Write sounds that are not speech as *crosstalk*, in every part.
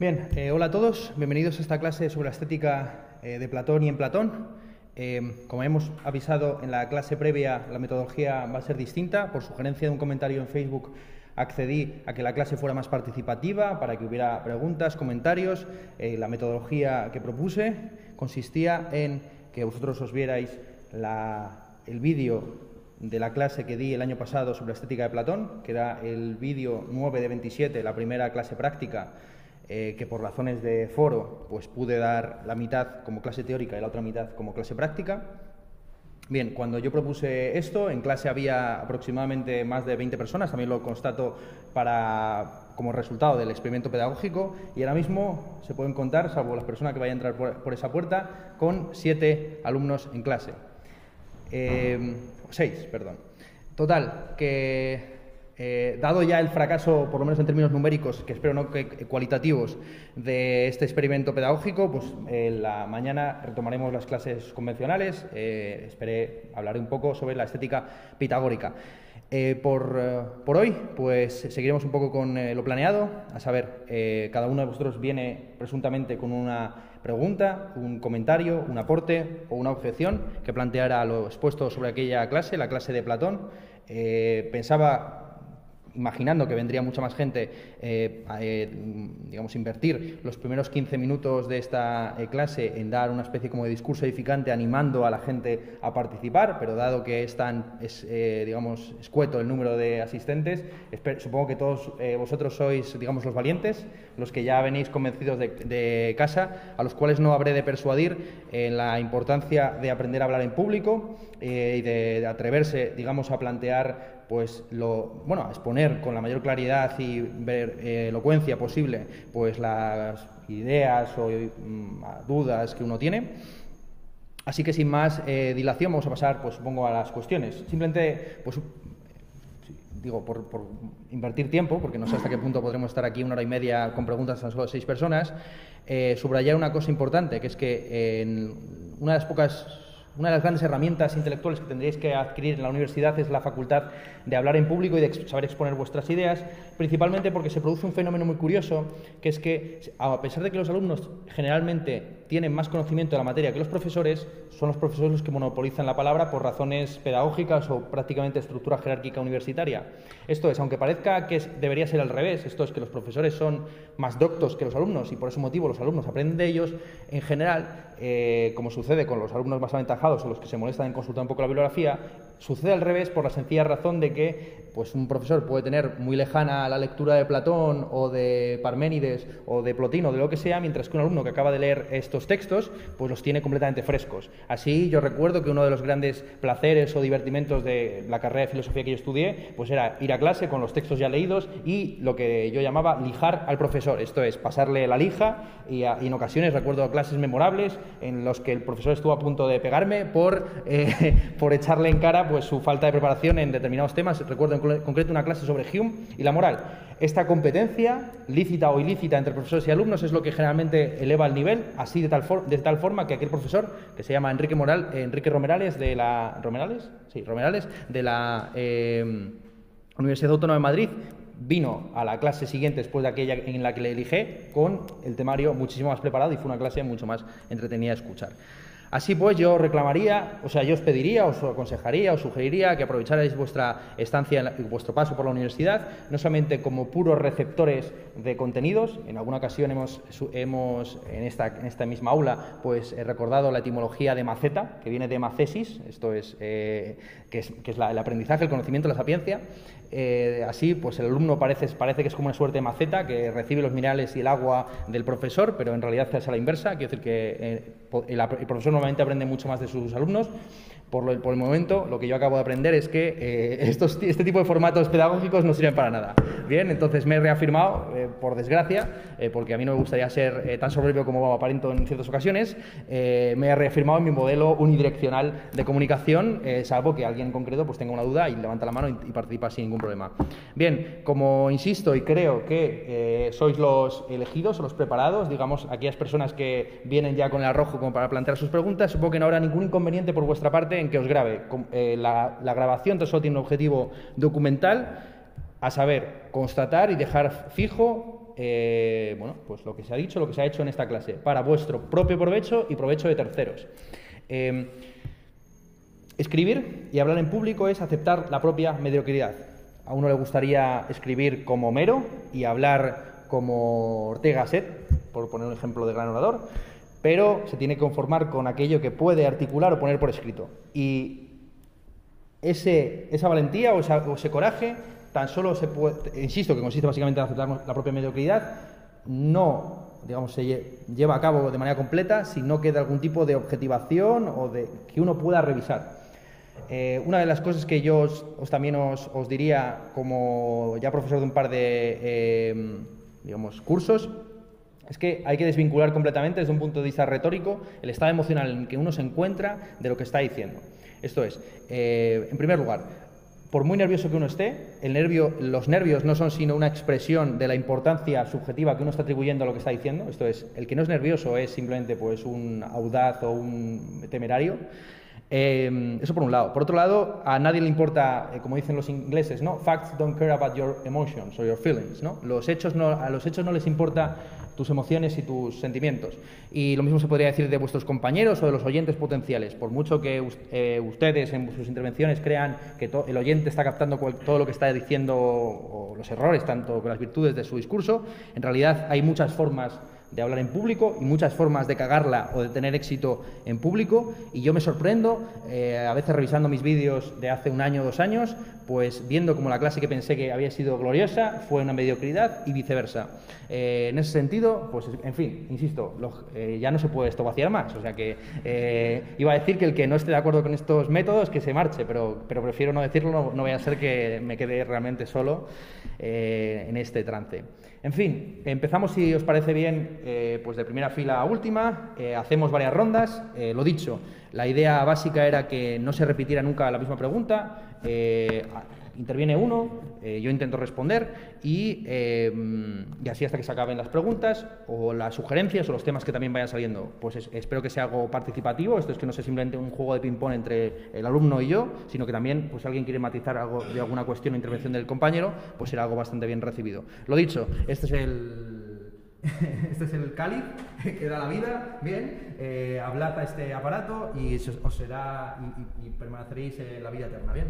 Bien, eh, hola a todos, bienvenidos a esta clase sobre la estética eh, de Platón y en Platón. Eh, como hemos avisado en la clase previa, la metodología va a ser distinta. Por sugerencia de un comentario en Facebook, accedí a que la clase fuera más participativa, para que hubiera preguntas, comentarios. la metodología que propuse consistía en que vosotros os vierais el vídeo de la clase que di el año pasado sobre la estética de Platón, que era el vídeo 9 de 27, la primera clase práctica eh, que por razones de foro pues pude dar la mitad como clase teórica y la otra mitad como clase práctica. Bien, cuando yo propuse esto, en clase había aproximadamente más de 20 personas, también lo constato para, como resultado del experimento pedagógico, y ahora mismo se pueden contar, salvo las personas que vayan a entrar por, esa puerta, con siete alumnos en clase. Eh, seis, perdón. Total, que eh, dado ya el fracaso, por lo menos en términos numéricos, que espero no que cualitativos, de este experimento pedagógico, pues en la mañana retomaremos las clases convencionales. Eh, esperé hablaré un poco sobre la estética pitagórica. Eh, por, por, hoy, pues seguiremos un poco con lo planeado, a saber, cada uno de vosotros viene presuntamente con una pregunta, un comentario, un aporte o una objeción que planteara lo expuesto sobre aquella clase, la clase de Platón. pensaba imaginando que vendría mucha más gente, eh, a, eh, digamos, invertir los primeros 15 minutos de esta eh, clase en dar una especie como de discurso edificante animando a la gente a participar, pero dado que es tan, es, digamos, escueto el número de asistentes, supongo que todos vosotros sois, digamos, los valientes, los que ya venís convencidos de, de, casa, a los cuales no habré de persuadir en la importancia de aprender a hablar en público y de atreverse, digamos, a plantear pues lo, bueno, exponer con la mayor claridad y ver, eh, elocuencia posible pues las ideas o mm, dudas que uno tiene. Así que sin más eh, dilación vamos a pasar, pues supongo, a las cuestiones. Simplemente, pues digo, por, invertir tiempo, porque no sé hasta qué punto podremos estar aquí una hora y media con preguntas a solo seis personas, eh, subrayar una cosa importante, que es que en una de las pocas una de las grandes herramientas intelectuales que tendréis que adquirir en la universidad es la facultad de hablar en público y de saber exponer vuestras ideas, principalmente porque se produce un fenómeno muy curioso, que es que a pesar de que los alumnos generalmente tienen más conocimiento de la materia que los profesores, son los profesores los que monopolizan la palabra por razones pedagógicas o prácticamente estructura jerárquica universitaria. Esto es, aunque parezca que debería ser al revés, esto es que los profesores son más doctos que los alumnos y por ese motivo los alumnos aprenden de ellos, en general, eh, como sucede con los alumnos más aventajados o los que se molestan en consultar un poco la bibliografía, Sucede al revés por la sencilla razón de que pues, un profesor puede tener muy lejana la lectura de Platón o de Parménides o de Plotino de lo que sea, mientras que un alumno que acaba de leer estos textos pues los tiene completamente frescos. Así yo recuerdo que uno de los grandes placeres o divertimentos de la carrera de filosofía que yo estudié pues era ir a clase con los textos ya leídos y lo que yo llamaba lijar al profesor, esto es pasarle la lija y, en ocasiones recuerdo clases memorables en los que el profesor estuvo a punto de pegarme por, eh, *laughs* por echarle en cara pues su falta de preparación en determinados temas. Recuerdo en concreto una clase sobre Hume y la moral. Esta competencia, lícita o ilícita entre profesores y alumnos, es lo que generalmente eleva el nivel, así de tal, de tal forma que aquel profesor, que se llama Enrique, Moral, Enrique Romerales, de la... ¿Romerales? Sí, Romerales, de la eh, Universidad Autónoma de Madrid, vino a la clase siguiente después de aquella en la que le elige con el temario muchísimo más preparado y fue una clase mucho más entretenida de escuchar. Así pues, yo reclamaría, o sea, yo os pediría, os aconsejaría, os sugeriría que aprovecharais vuestra estancia, vuestro paso por la universidad, no solamente como puros receptores de contenidos, en alguna ocasión hemos, hemos en, esta, en esta misma aula, pues he recordado la etimología de maceta, que viene de macesis, esto es, eh, que es, que es el aprendizaje, el conocimiento, la sapiencia, eh, así, pues el alumno parece, que es como una suerte de maceta que recibe los minerales y el agua del profesor, pero en realidad es a la inversa. Quiero decir que eh, el, profesor normalmente aprende mucho más de sus alumnos por, el momento, lo que yo acabo de aprender es que eh, *laughs* estos, este tipo de formatos pedagógicos no sirven para nada. Bien, entonces me he reafirmado, eh, por desgracia, eh, porque a mí no me gustaría ser tan soberbio como aparento en ciertas ocasiones, me he reafirmado en mi modelo unidireccional de comunicación, salvo que alguien en concreto pues, tenga una duda y levanta la mano y, y participa sin ningún problema. Bien, como insisto y creo que sois los elegidos o los preparados, digamos, aquellas personas que vienen ya con el arrojo como para plantear sus preguntas, supongo que no habrá ningún inconveniente por vuestra parte en que os grabe. Eh, la, grabación solo tiene un objetivo documental, a saber, constatar y dejar fijo eh, bueno, pues lo que se ha dicho, lo que se ha hecho en esta clase, para vuestro propio provecho y provecho de terceros. Em, escribir y hablar en público es aceptar la propia mediocridad. A uno le gustaría escribir como Mero y hablar como Ortega Set, por poner un ejemplo de gran orador, pero se tiene que conformar con aquello que puede articular o poner por escrito. Y ese, esa valentía o, ese coraje tan solo se puede, insisto, que consiste básicamente en aceptar la propia mediocridad, no digamos, se lleva a cabo de manera completa si no queda algún tipo de objetivación o de que uno pueda revisar. Eh, una de las cosas que yo os, también os, diría como ya profesor de un par de eh, digamos, cursos es que hay que desvincular completamente desde un punto de vista retórico el estado emocional en que uno se encuentra de lo que está diciendo. Esto es, eh, en primer lugar, por muy nervioso que uno esté, el nervio, los nervios no son sino una expresión de la importancia subjetiva que uno está atribuyendo a lo que está diciendo. Esto es, el que no es nervioso es simplemente pues, un audaz o un temerario. Eh, eso por un lado. Por otro lado, a nadie le importa, eh, como dicen los ingleses, ¿no? Facts don't care about your emotions or your feelings, ¿no? Los hechos no, a los hechos no les importa tus emociones y tus sentimientos. Y lo mismo se podría decir de vuestros compañeros o de los oyentes potenciales. Por mucho que eh, ustedes en sus intervenciones crean que el oyente está captando todo lo que está diciendo o los errores, tanto las virtudes de su discurso, en realidad hay muchas formas de hablar en público y muchas formas de cagarla o de tener éxito en público. Y yo me sorprendo, eh, a veces revisando mis vídeos de hace un año o dos años, pues viendo como la clase que pensé que había sido gloriosa fue una mediocridad y viceversa. Eh, en ese sentido, pues en fin, insisto, eh, ya no se puede esto vaciar más. O sea que iba a decir que el que no esté de acuerdo con estos métodos, que se marche, pero, pero prefiero no decirlo, no, no voy a ser que me quede realmente solo en este trance. En fin, empezamos, si os parece bien, eh, pues de primera fila a última, eh, hacemos varias rondas. Eh, lo dicho, la idea básica era que no se repitiera nunca la misma pregunta interviene uno, eh, yo intento responder y, eh, y, así hasta que se acaben las preguntas o las sugerencias o los temas que también vayan saliendo. Pues espero que sea algo participativo, esto es que no sea simplemente un juego de ping-pong entre el alumno y yo, sino que también, pues si alguien quiere matizar algo de alguna cuestión o intervención del compañero, pues será algo bastante bien recibido. Lo dicho, este es el *laughs* este es el cáliz *laughs* que da la vida, bien, eh, hablad este aparato y os será y, y permaneceréis en la vida eterna, bien.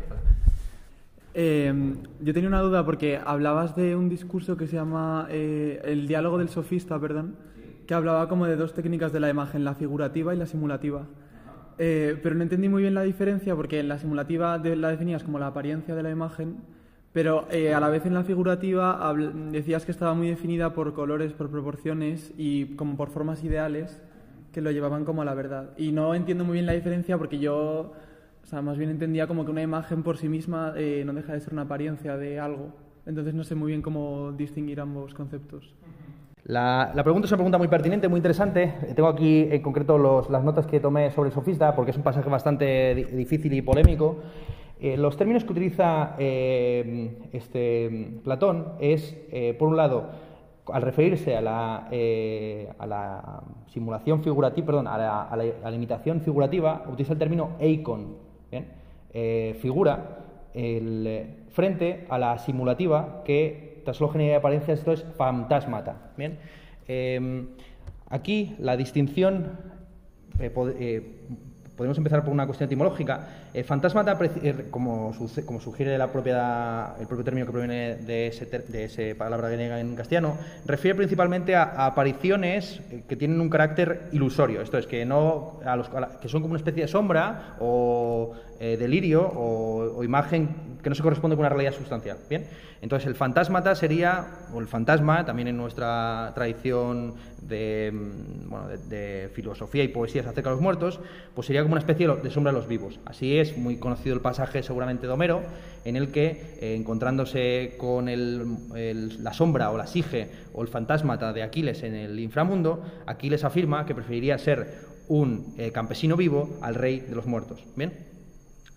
Eh, yo tenía una duda porque hablabas de un discurso que se llama eh, el diálogo del sofista, perdón, que hablaba como de dos técnicas de la imagen, la figurativa y la simulativa. Eh, pero no entendí muy bien la diferencia porque en la simulativa la definías como la apariencia de la imagen, pero a la vez en la figurativa decías que estaba muy definida por colores, por proporciones y como por formas ideales que lo llevaban como a la verdad. Y no entiendo muy bien la diferencia porque yo sea, más bien entendía como que una imagen por sí misma eh, no deja de ser una apariencia de algo. Entonces no sé muy bien cómo distinguir ambos conceptos. La, pregunta es una pregunta muy pertinente, muy interesante. Tengo aquí en concreto las notas que tomé sobre el sofista, porque es un pasaje bastante difícil y polémico. Eh, los términos que utiliza eh, este, Platón es, por un lado, al referirse a la, a la simulación figurativa, perdón, a la, a la, imitación figurativa, utiliza el término eikon, eh, figura el, frente a la simulativa que tras solo genera apariencia esto es fantasmata. ¿bien? Em, aquí la distinción eh, eh, podemos empezar por una cuestión etimológica. Eh, fantasmata, como, como, sugiere la propia, el propio término que proviene de esa de palabra griega en castellano, refiere principalmente a, apariciones que tienen un carácter ilusorio, esto es, que, no, a los, que son como una especie de sombra o eh, delirio o, imagen que no se corresponde con una realidad sustancial. Bien, entonces el fantasmata sería, o el fantasma, también en nuestra tradición de, mm, bueno, de, filosofía y poesías acerca de los muertos, pues sería como una especie de sombra de los vivos. Así es, muy conocido el pasaje seguramente de Homero, en el que, eh, encontrándose con la sombra o la sige o el fantasmata de Aquiles en el inframundo, Aquiles afirma que preferiría ser un eh, campesino vivo al rey de los muertos. ¿Bien?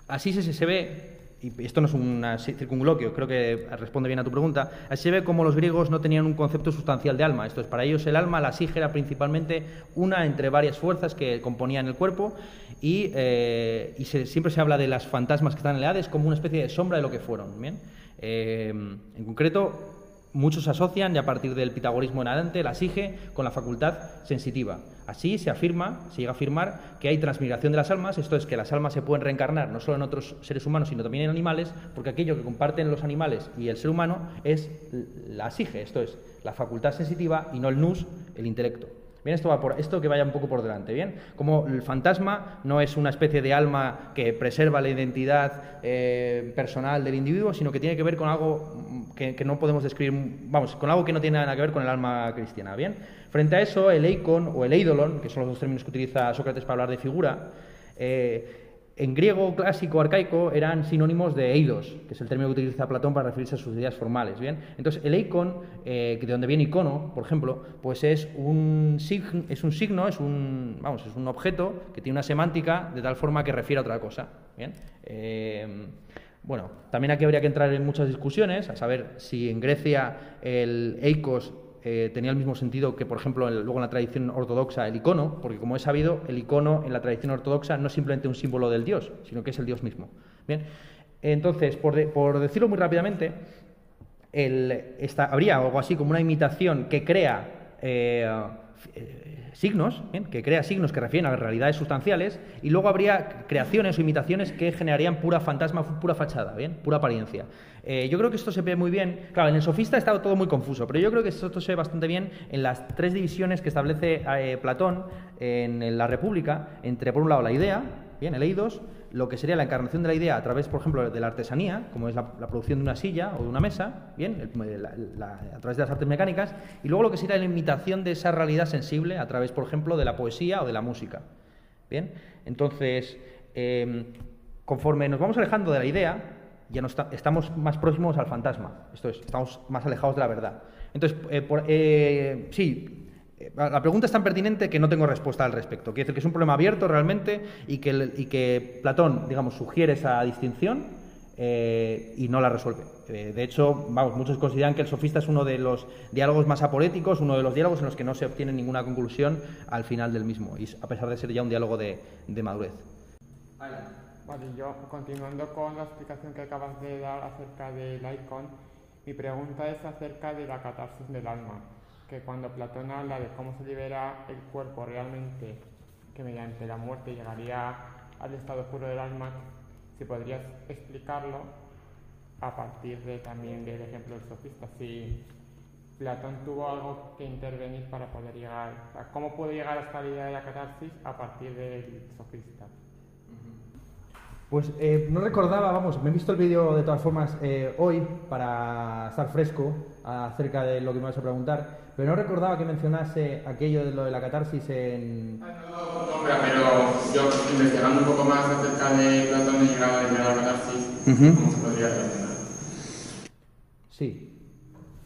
Así se, ve, y esto no es un circunloquio, creo que responde bien a tu pregunta, así se ve como los griegos no tenían un concepto sustancial de alma. Esto es, para ellos el alma, la sige, era principalmente una entre varias fuerzas que componían el cuerpo y, eh, siempre se habla de las fantasmas que están en el Hades como una especie de sombra de lo que fueron. ¿bien? Eh, en concreto, Muchos asocian, ya a partir del pitagorismo en adelante, la sige con la facultad sensitiva. Así se afirma, se llega a afirmar que hay transmigración de las almas, esto es que las almas se pueden reencarnar no solo en otros seres humanos, sino también en animales, porque aquello que comparten los animales y el ser humano es la sige, esto es la facultad sensitiva y no el nous, el intelecto. Bien, esto va por esto que vaya un poco por delante, bien. Como el fantasma no es una especie de alma que preserva la identidad eh, personal del individuo, sino que tiene que ver con algo que, no podemos describir, vamos, con algo que no tiene nada que ver con el alma cristiana, bien. Frente a eso, el eikon o el eidolon, que son los dos términos que utiliza Sócrates para hablar de figura, eh, en griego clásico arcaico eran sinónimos de eidos, que es el término que utiliza Platón para referirse a sus ideas formales. ¿bien? Entonces, el eikon, eh, de donde viene icono, por ejemplo, pues es un, signo, es un vamos, es un objeto que tiene una semántica de tal forma que refiere a otra cosa. ¿bien? Eh, bueno, también aquí habría que entrar en muchas discusiones, a saber si en Grecia el eikos eh, tenía el mismo sentido que, por ejemplo, luego en la tradición ortodoxa el icono, porque como he sabido, el icono en la tradición ortodoxa no es simplemente un símbolo del Dios, sino que es el Dios mismo. Bien, entonces, por, decirlo muy rápidamente, habría algo así como una imitación que crea eh, signos, que crea signos que refieren a realidades sustanciales, y luego habría creaciones o imitaciones que generarían pura fantasma, pura fachada, ¿bien? pura apariencia. Eh, yo creo que esto se ve muy bien. Claro, en el sofista está todo muy confuso, pero yo creo que esto se ve bastante bien en las tres divisiones que establece eh, Platón en, la República, entre, por un lado, la idea, bien, el eidos, lo que sería la encarnación de la idea a través, por ejemplo, de la artesanía, como es la, producción de una silla o de una mesa, bien, a través de las artes mecánicas, y luego lo que sería la imitación de esa realidad sensible a través, por ejemplo, de la poesía o de la música. Bien, entonces, em, conforme nos vamos alejando de la idea, ya estamos más próximos al fantasma, esto es, estamos más alejados de la verdad. Entonces, eh, eh, sí, la pregunta es tan pertinente que no tengo respuesta al respecto. Quiere decir que es un problema abierto realmente y que, Platón, digamos, sugiere esa distinción eh, y no la resuelve. Eh, de hecho, vamos, muchos consideran que el sofista es uno de los diálogos más aporéticos, uno de los diálogos en los que no se obtiene ninguna conclusión al final del mismo, y a pesar de ser ya un diálogo de, madurez. Yo continuando con la explicación que acabas de dar acerca del icon, mi pregunta es acerca de la catarsis del alma que cuando Platón habla de cómo se libera el cuerpo realmente, que mediante la muerte llegaría al estado puro del alma, si podrías explicarlo a partir de también del ejemplo del sofista, si Platón tuvo algo que intervenir para poder llegar, cómo puede llegar a esta idea de la catarsis a partir del sofista. Pues eh, no recordaba, vamos, me he visto el vídeo de todas formas eh, hoy para estar fresco acerca de lo que me vas a preguntar, pero no recordaba que mencionase aquello de lo de la catarsis en... Ah, no, no, pero yo investigando un poco más acerca de Platón he llegado a la catarsis, ¿cómo se podría Sí,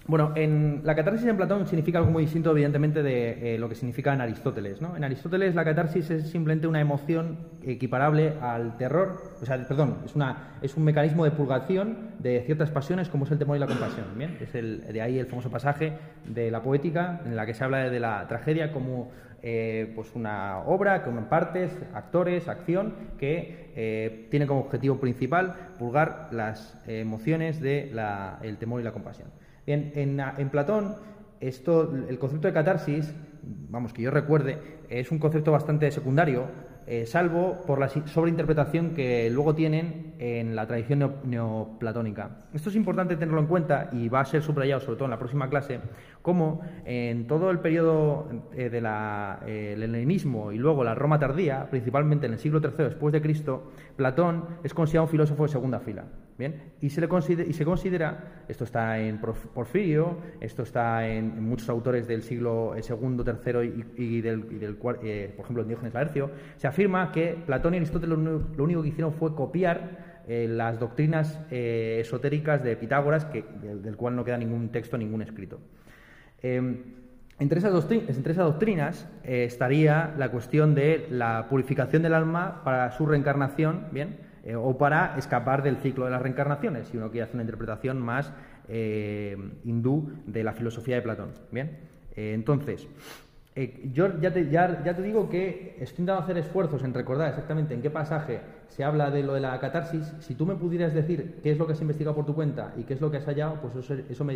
bueno, en, la catarsis en Platón significa algo muy distinto, evidentemente, de eh, lo que significa en Aristóteles. ¿no? En Aristóteles la catarsis es simplemente una emoción equiparable al terror, o sea, perdón, es, una, es un mecanismo de purgación de ciertas pasiones como es el temor y la compasión. ¿bien? Es el, de ahí el famoso pasaje de la poética en la que se habla de la tragedia como eh, pues una obra con partes, actores, acción, que eh, tiene como objetivo principal purgar las emociones del temor y la compasión. Bien, en, Platón, esto, el concepto de catarsis, vamos, que yo recuerde, es un concepto bastante secundario, eh, salvo por la sobreinterpretación que luego tienen en la tradición neoplatónica. Esto es importante tenerlo en cuenta y va a ser subrayado sobre todo en la próxima clase, como en todo el periodo eh, del eh, helenismo y luego la Roma tardía, principalmente en el siglo III después de Cristo, Platón es considerado un filósofo de segunda fila. Bien, y se, le considera, y se considera, esto está en Porfirio, esto está en, muchos autores del siglo II, III y, del, y por ejemplo, en Diógenes Laercio, se afirma que Platón y Aristóteles lo, único que hicieron fue copiar eh, las doctrinas eh, esotéricas de Pitágoras, del, cual no queda ningún texto, ningún escrito. Em, entre esas, doctrinas eh, estaría la cuestión de la purificación del alma para su reencarnación, ¿bien? o para escapar del ciclo de las reencarnaciones, si uno quiere hacer una interpretación más hindú de la filosofía de Platón. ¿bien? entonces, Eh, yo ya te, ya, ya te digo que estoy intentando hacer esfuerzos en recordar exactamente en qué pasaje se habla de lo de la catarsis. Si tú me pudieras decir qué es lo que has investigado por tu cuenta y qué es lo que has hallado, pues eso, eso me,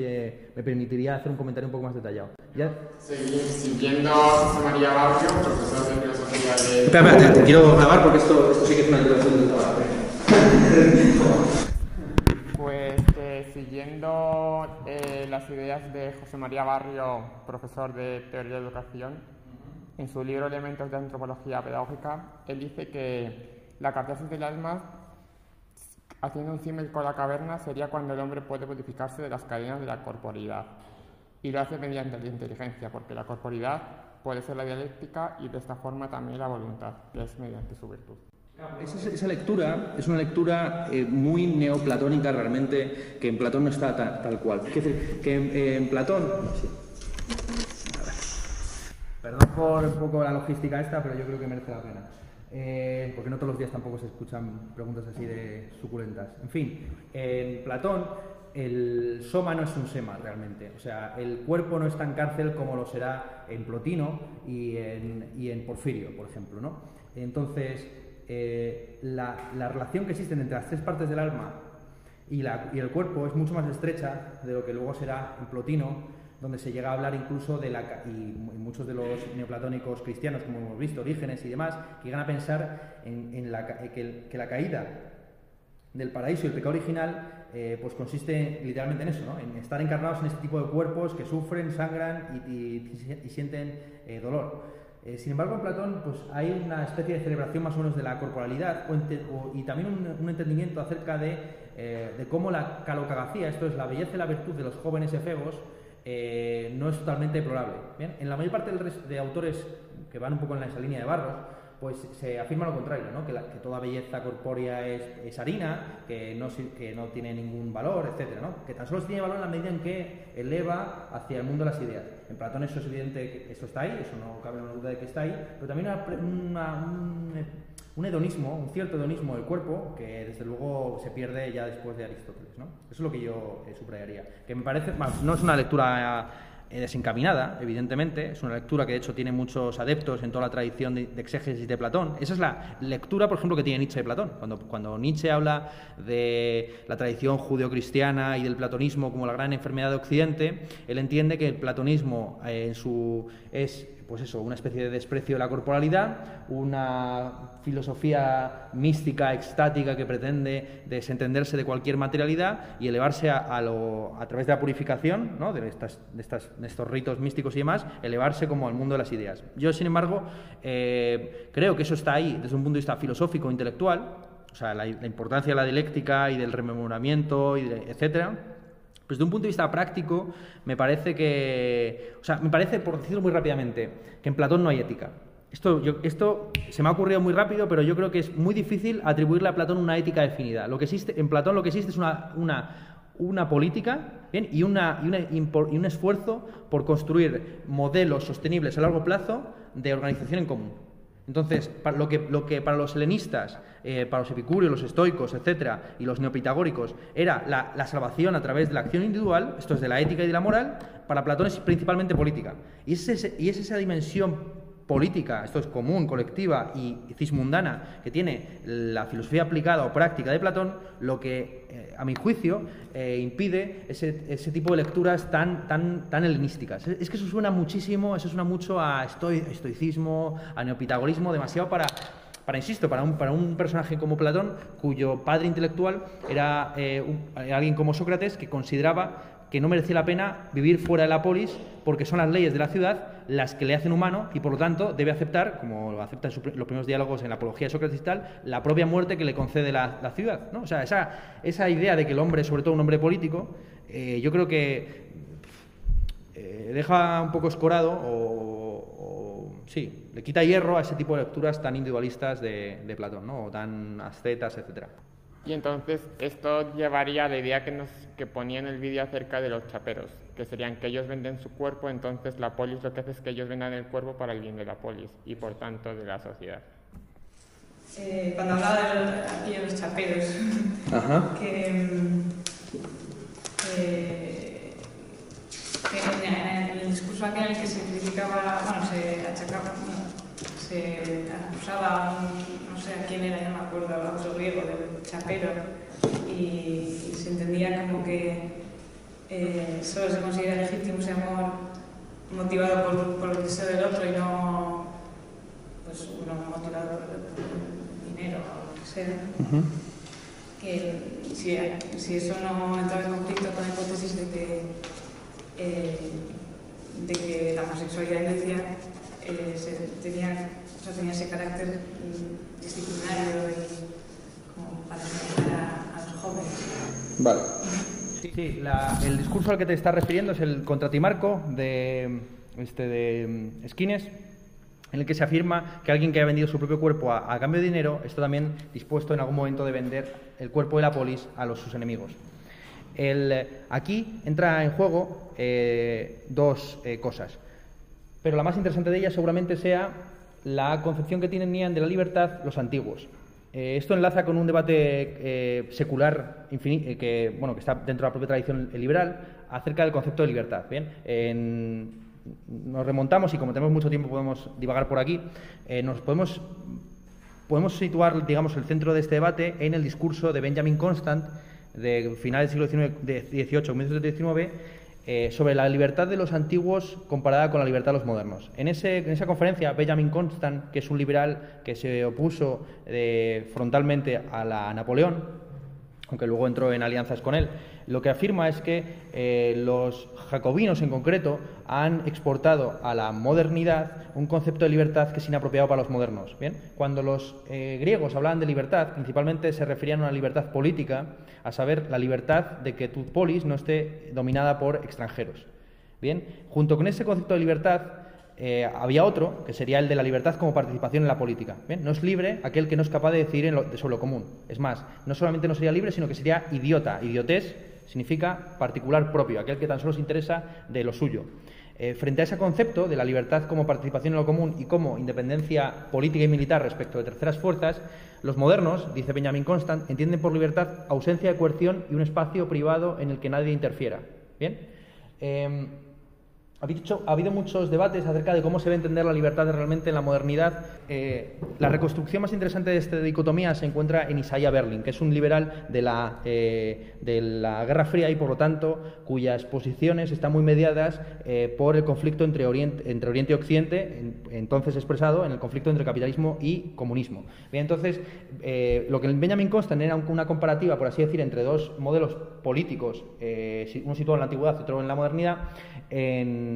me, permitiría hacer un comentario un poco más detallado. ¿Ya? Seguir siguiendo a José María Barrio, profesor de filosofía de... Espera, espera, te, quiero grabar porque esto, esto sí que es una introducción del trabajo. Pues eh, siguiendo las ideas de José María Barrio, profesor de Teoría de Educación, en su libro Elementos de Antropología Pedagógica, él dice que la catarsis del alma, haciendo un símil con la caverna, sería cuando el hombre puede modificarse de las cadenas de la corporidad. Y lo hace mediante la inteligencia, porque la corporidad puede ser la dialéctica y de esta forma también la voluntad, que es mediante su virtud. Esa, esa, lectura es una lectura eh, muy neoplatónica realmente, que en Platón no está ta, tal cual. Es decir, que en, eh, en Platón... Perdón por un poco la logística esta, pero yo creo que merece la pena. Eh, porque no todos los días tampoco se escuchan preguntas así de suculentas. En fin, en Platón el soma no es un sema realmente. O sea, el cuerpo no es tan cárcel como lo será en Plotino y en, y en Porfirio, por ejemplo. ¿no? Entonces, eh, la, la, relación que existe entre las tres partes del alma y, el cuerpo es mucho más estrecha de lo que luego será en Plotino, donde se llega a hablar incluso de la... y muchos de los neoplatónicos cristianos, como hemos visto, Orígenes y demás, que llegan a pensar en, la, que, que, la caída del paraíso y el pecado original eh, pues consiste literalmente en eso, ¿no? en estar encarnados en este tipo de cuerpos que sufren, sangran y, sienten eh, dolor. Eh, sin embargo, en Platón pues, hay una especie de celebración más o menos de la corporalidad y también un, entendimiento acerca de, eh, de cómo la calocagacía, esto es la belleza y la virtud de los jóvenes efebos, eh, no es totalmente deplorable. ¿bien? En la mayor parte de, de autores que van un poco en esa línea de Barros, pues se afirma lo contrario, ¿no? que, toda belleza corpórea es, harina, que no, tiene ningún valor, etc. ¿no? Que tan solo tiene valor en la medida en que eleva hacia el mundo las ideas. En Platón eso es evidente, que eso está ahí, eso no cabe una duda de que está ahí, pero también una, un, hedonismo, un cierto hedonismo del cuerpo, que desde luego se pierde ya después de Aristóteles. ¿no? Eso es lo que yo eh, subrayaría. Que me parece, no es una lectura desencaminada, evidentemente. Es una lectura que, de hecho, tiene muchos adeptos en toda la tradición de, de, exégesis de Platón. Esa es la lectura, por ejemplo, que tiene Nietzsche de Platón. Cuando, cuando Nietzsche habla de la tradición judeocristiana y del platonismo como la gran enfermedad de Occidente, él entiende que el platonismo eh, en su, es pues eso, una especie de desprecio de la corporalidad, una filosofía mística, extática, que pretende desentenderse de cualquier materialidad y elevarse a, lo, a través de la purificación, ¿no? de, estas, de, estas, de, estos ritos místicos y demás, elevarse como al mundo de las ideas. Yo, sin embargo, eh, creo que eso está ahí desde un punto de vista filosófico, intelectual, o sea, la, importancia de la dialéctica y del rememoramiento, y etcétera, pues desde un punto de vista práctico, me parece que. O sea, me parece, por decirlo muy rápidamente, que en Platón no hay ética. Esto, esto se me ha ocurrido muy rápido, pero yo creo que es muy difícil atribuirle a Platón una ética definida. Lo que existe, en Platón lo que existe es una, una, una política y, una, y un esfuerzo por construir modelos sostenibles a largo plazo de organización en común. Entonces, lo, que, para los helenistas, eh, para los epicúreos, los estoicos, etcétera, y los neopitagóricos, era la, salvación a través de la acción individual, esto es de la ética y de la moral, para Platón es principalmente política. Y es esa dimensión política, esto es común, colectiva y cismundana, que tiene la filosofía aplicada o práctica de Platón, lo que, eh, a mi juicio, eh, impide ese, ese, tipo de lecturas tan, tan, tan helenísticas. Es que eso suena muchísimo, eso suena mucho a estoi, estoicismo, a neopitagorismo, demasiado para, para, insisto, para un, para un personaje como Platón, cuyo padre intelectual era eh, alguien como Sócrates, que consideraba que no merecía la pena vivir fuera de la polis porque son las leyes de la ciudad las que le hacen humano y por lo tanto debe aceptar, como lo los primeros diálogos en la apología de Sócrates y tal, la propia muerte que le concede la, ciudad. ¿no? O sea, esa, esa, idea de que el hombre, sobre todo un hombre político, eh, yo creo que eh, deja un poco escorado o, sí, le quita hierro a ese tipo de lecturas tan individualistas de, de Platón, ¿no? o tan ascetas, etcétera. Y entonces esto llevaría a la idea que, nos, que ponía en el vídeo acerca de los chaperos, que serían que ellos venden su cuerpo, entonces la polis lo que hace es que ellos vendan el cuerpo para el bien de la polis y por tanto de la sociedad. Eh, cuando hablaba de, aquí de los chaperos, *laughs* Ajá. que, que, que en, en, el discurso discurso aquel en el que se criticaba, bueno, se achacaba, bueno, se acusaba a un, no sé a quién era, no me acuerdo, a otro griego, del chapero, y, se entendía como que eh, solo se considera legítimo ese amor motivado por, por el deseo del otro y no, pues, no motivado por dinero o lo que sea. Que si, si eso no entraba en conflicto con la hipótesis de que, eh, de que la homosexualidad Grecia eh, se tenía, o sea, tenía ese carácter mm, disciplinario y como para enseñar a, a los jóvenes. Vale. Sí, la- el discurso al que te estás refiriendo es el contratimarco de, este, de mm, Esquines, en el que se afirma que alguien que ha vendido su propio cuerpo a, a cambio de dinero está también dispuesto en algún momento de vender el cuerpo de la polis a los, sus enemigos. El, aquí entra en juego eh, dos eh, cosas, pero la más interesante de ellas seguramente sea la concepción que tenían de la libertad los antiguos. Eh, esto enlaza con un debate eh, secular eh, que, bueno, que está dentro de la propia tradición liberal acerca del concepto de libertad. Bien, En- nos remontamos y como tenemos mucho tiempo podemos divagar por aquí. eh, nos podemos podemos situar, digamos, el centro de este debate en el discurso de Benjamin Constant de finales del siglo XIX, de XVIII, comienzos del XIX, eh, sobre la libertad de los antiguos comparada con la libertad de los modernos. En, ese- en esa conferencia, Benjamin Constant, que es un liberal que se opuso eh, frontalmente a la Napoleón, aunque luego entró en alianzas con él, lo que afirma es que eh, los jacobinos en concreto han exportado a la modernidad un concepto de libertad que es inapropiado para los modernos. ¿bien? Cuando los eh, griegos hablaban de libertad, principalmente se referían a una libertad política, a saber, la libertad de que tu polis no esté dominada por extranjeros. Bien, junto con ese concepto de libertad eh, había otro, que sería el de la libertad como participación en la política. ¿bien? No es libre aquel que no es capaz de decidir en lo- sobre lo común. Es más, no solamente no sería libre, sino que sería idiota. Idiotés significa particular propio, aquel que tan solo se interesa de lo suyo. Eh, frente a ese concepto de la libertad como participación en lo común y como independencia política y militar respecto de terceras fuerzas, los modernos, dice Benjamin Constant, entienden por libertad ausencia de coerción y un espacio privado en el que nadie interfiera. ¿Bien? Em, dicho- ha habido muchos debates acerca de cómo se debe entender la libertad realmente en la modernidad. Eh, la reconstrucción más interesante de esta dicotomía se encuentra en Isaiah Berlin, que es un liberal de la, eh, de la Guerra Fría y, por lo tanto, cuyas posiciones están muy mediadas eh, por el conflicto entre Oriente, entre Oriente y Occidente, en- entonces expresado en el conflicto entre capitalismo y comunismo. Bien, entonces, eh, lo que Benjamin Constant era un- una comparativa, por así decir, entre dos modelos políticos, eh, uno situado en la antigüedad y otro en la modernidad, en,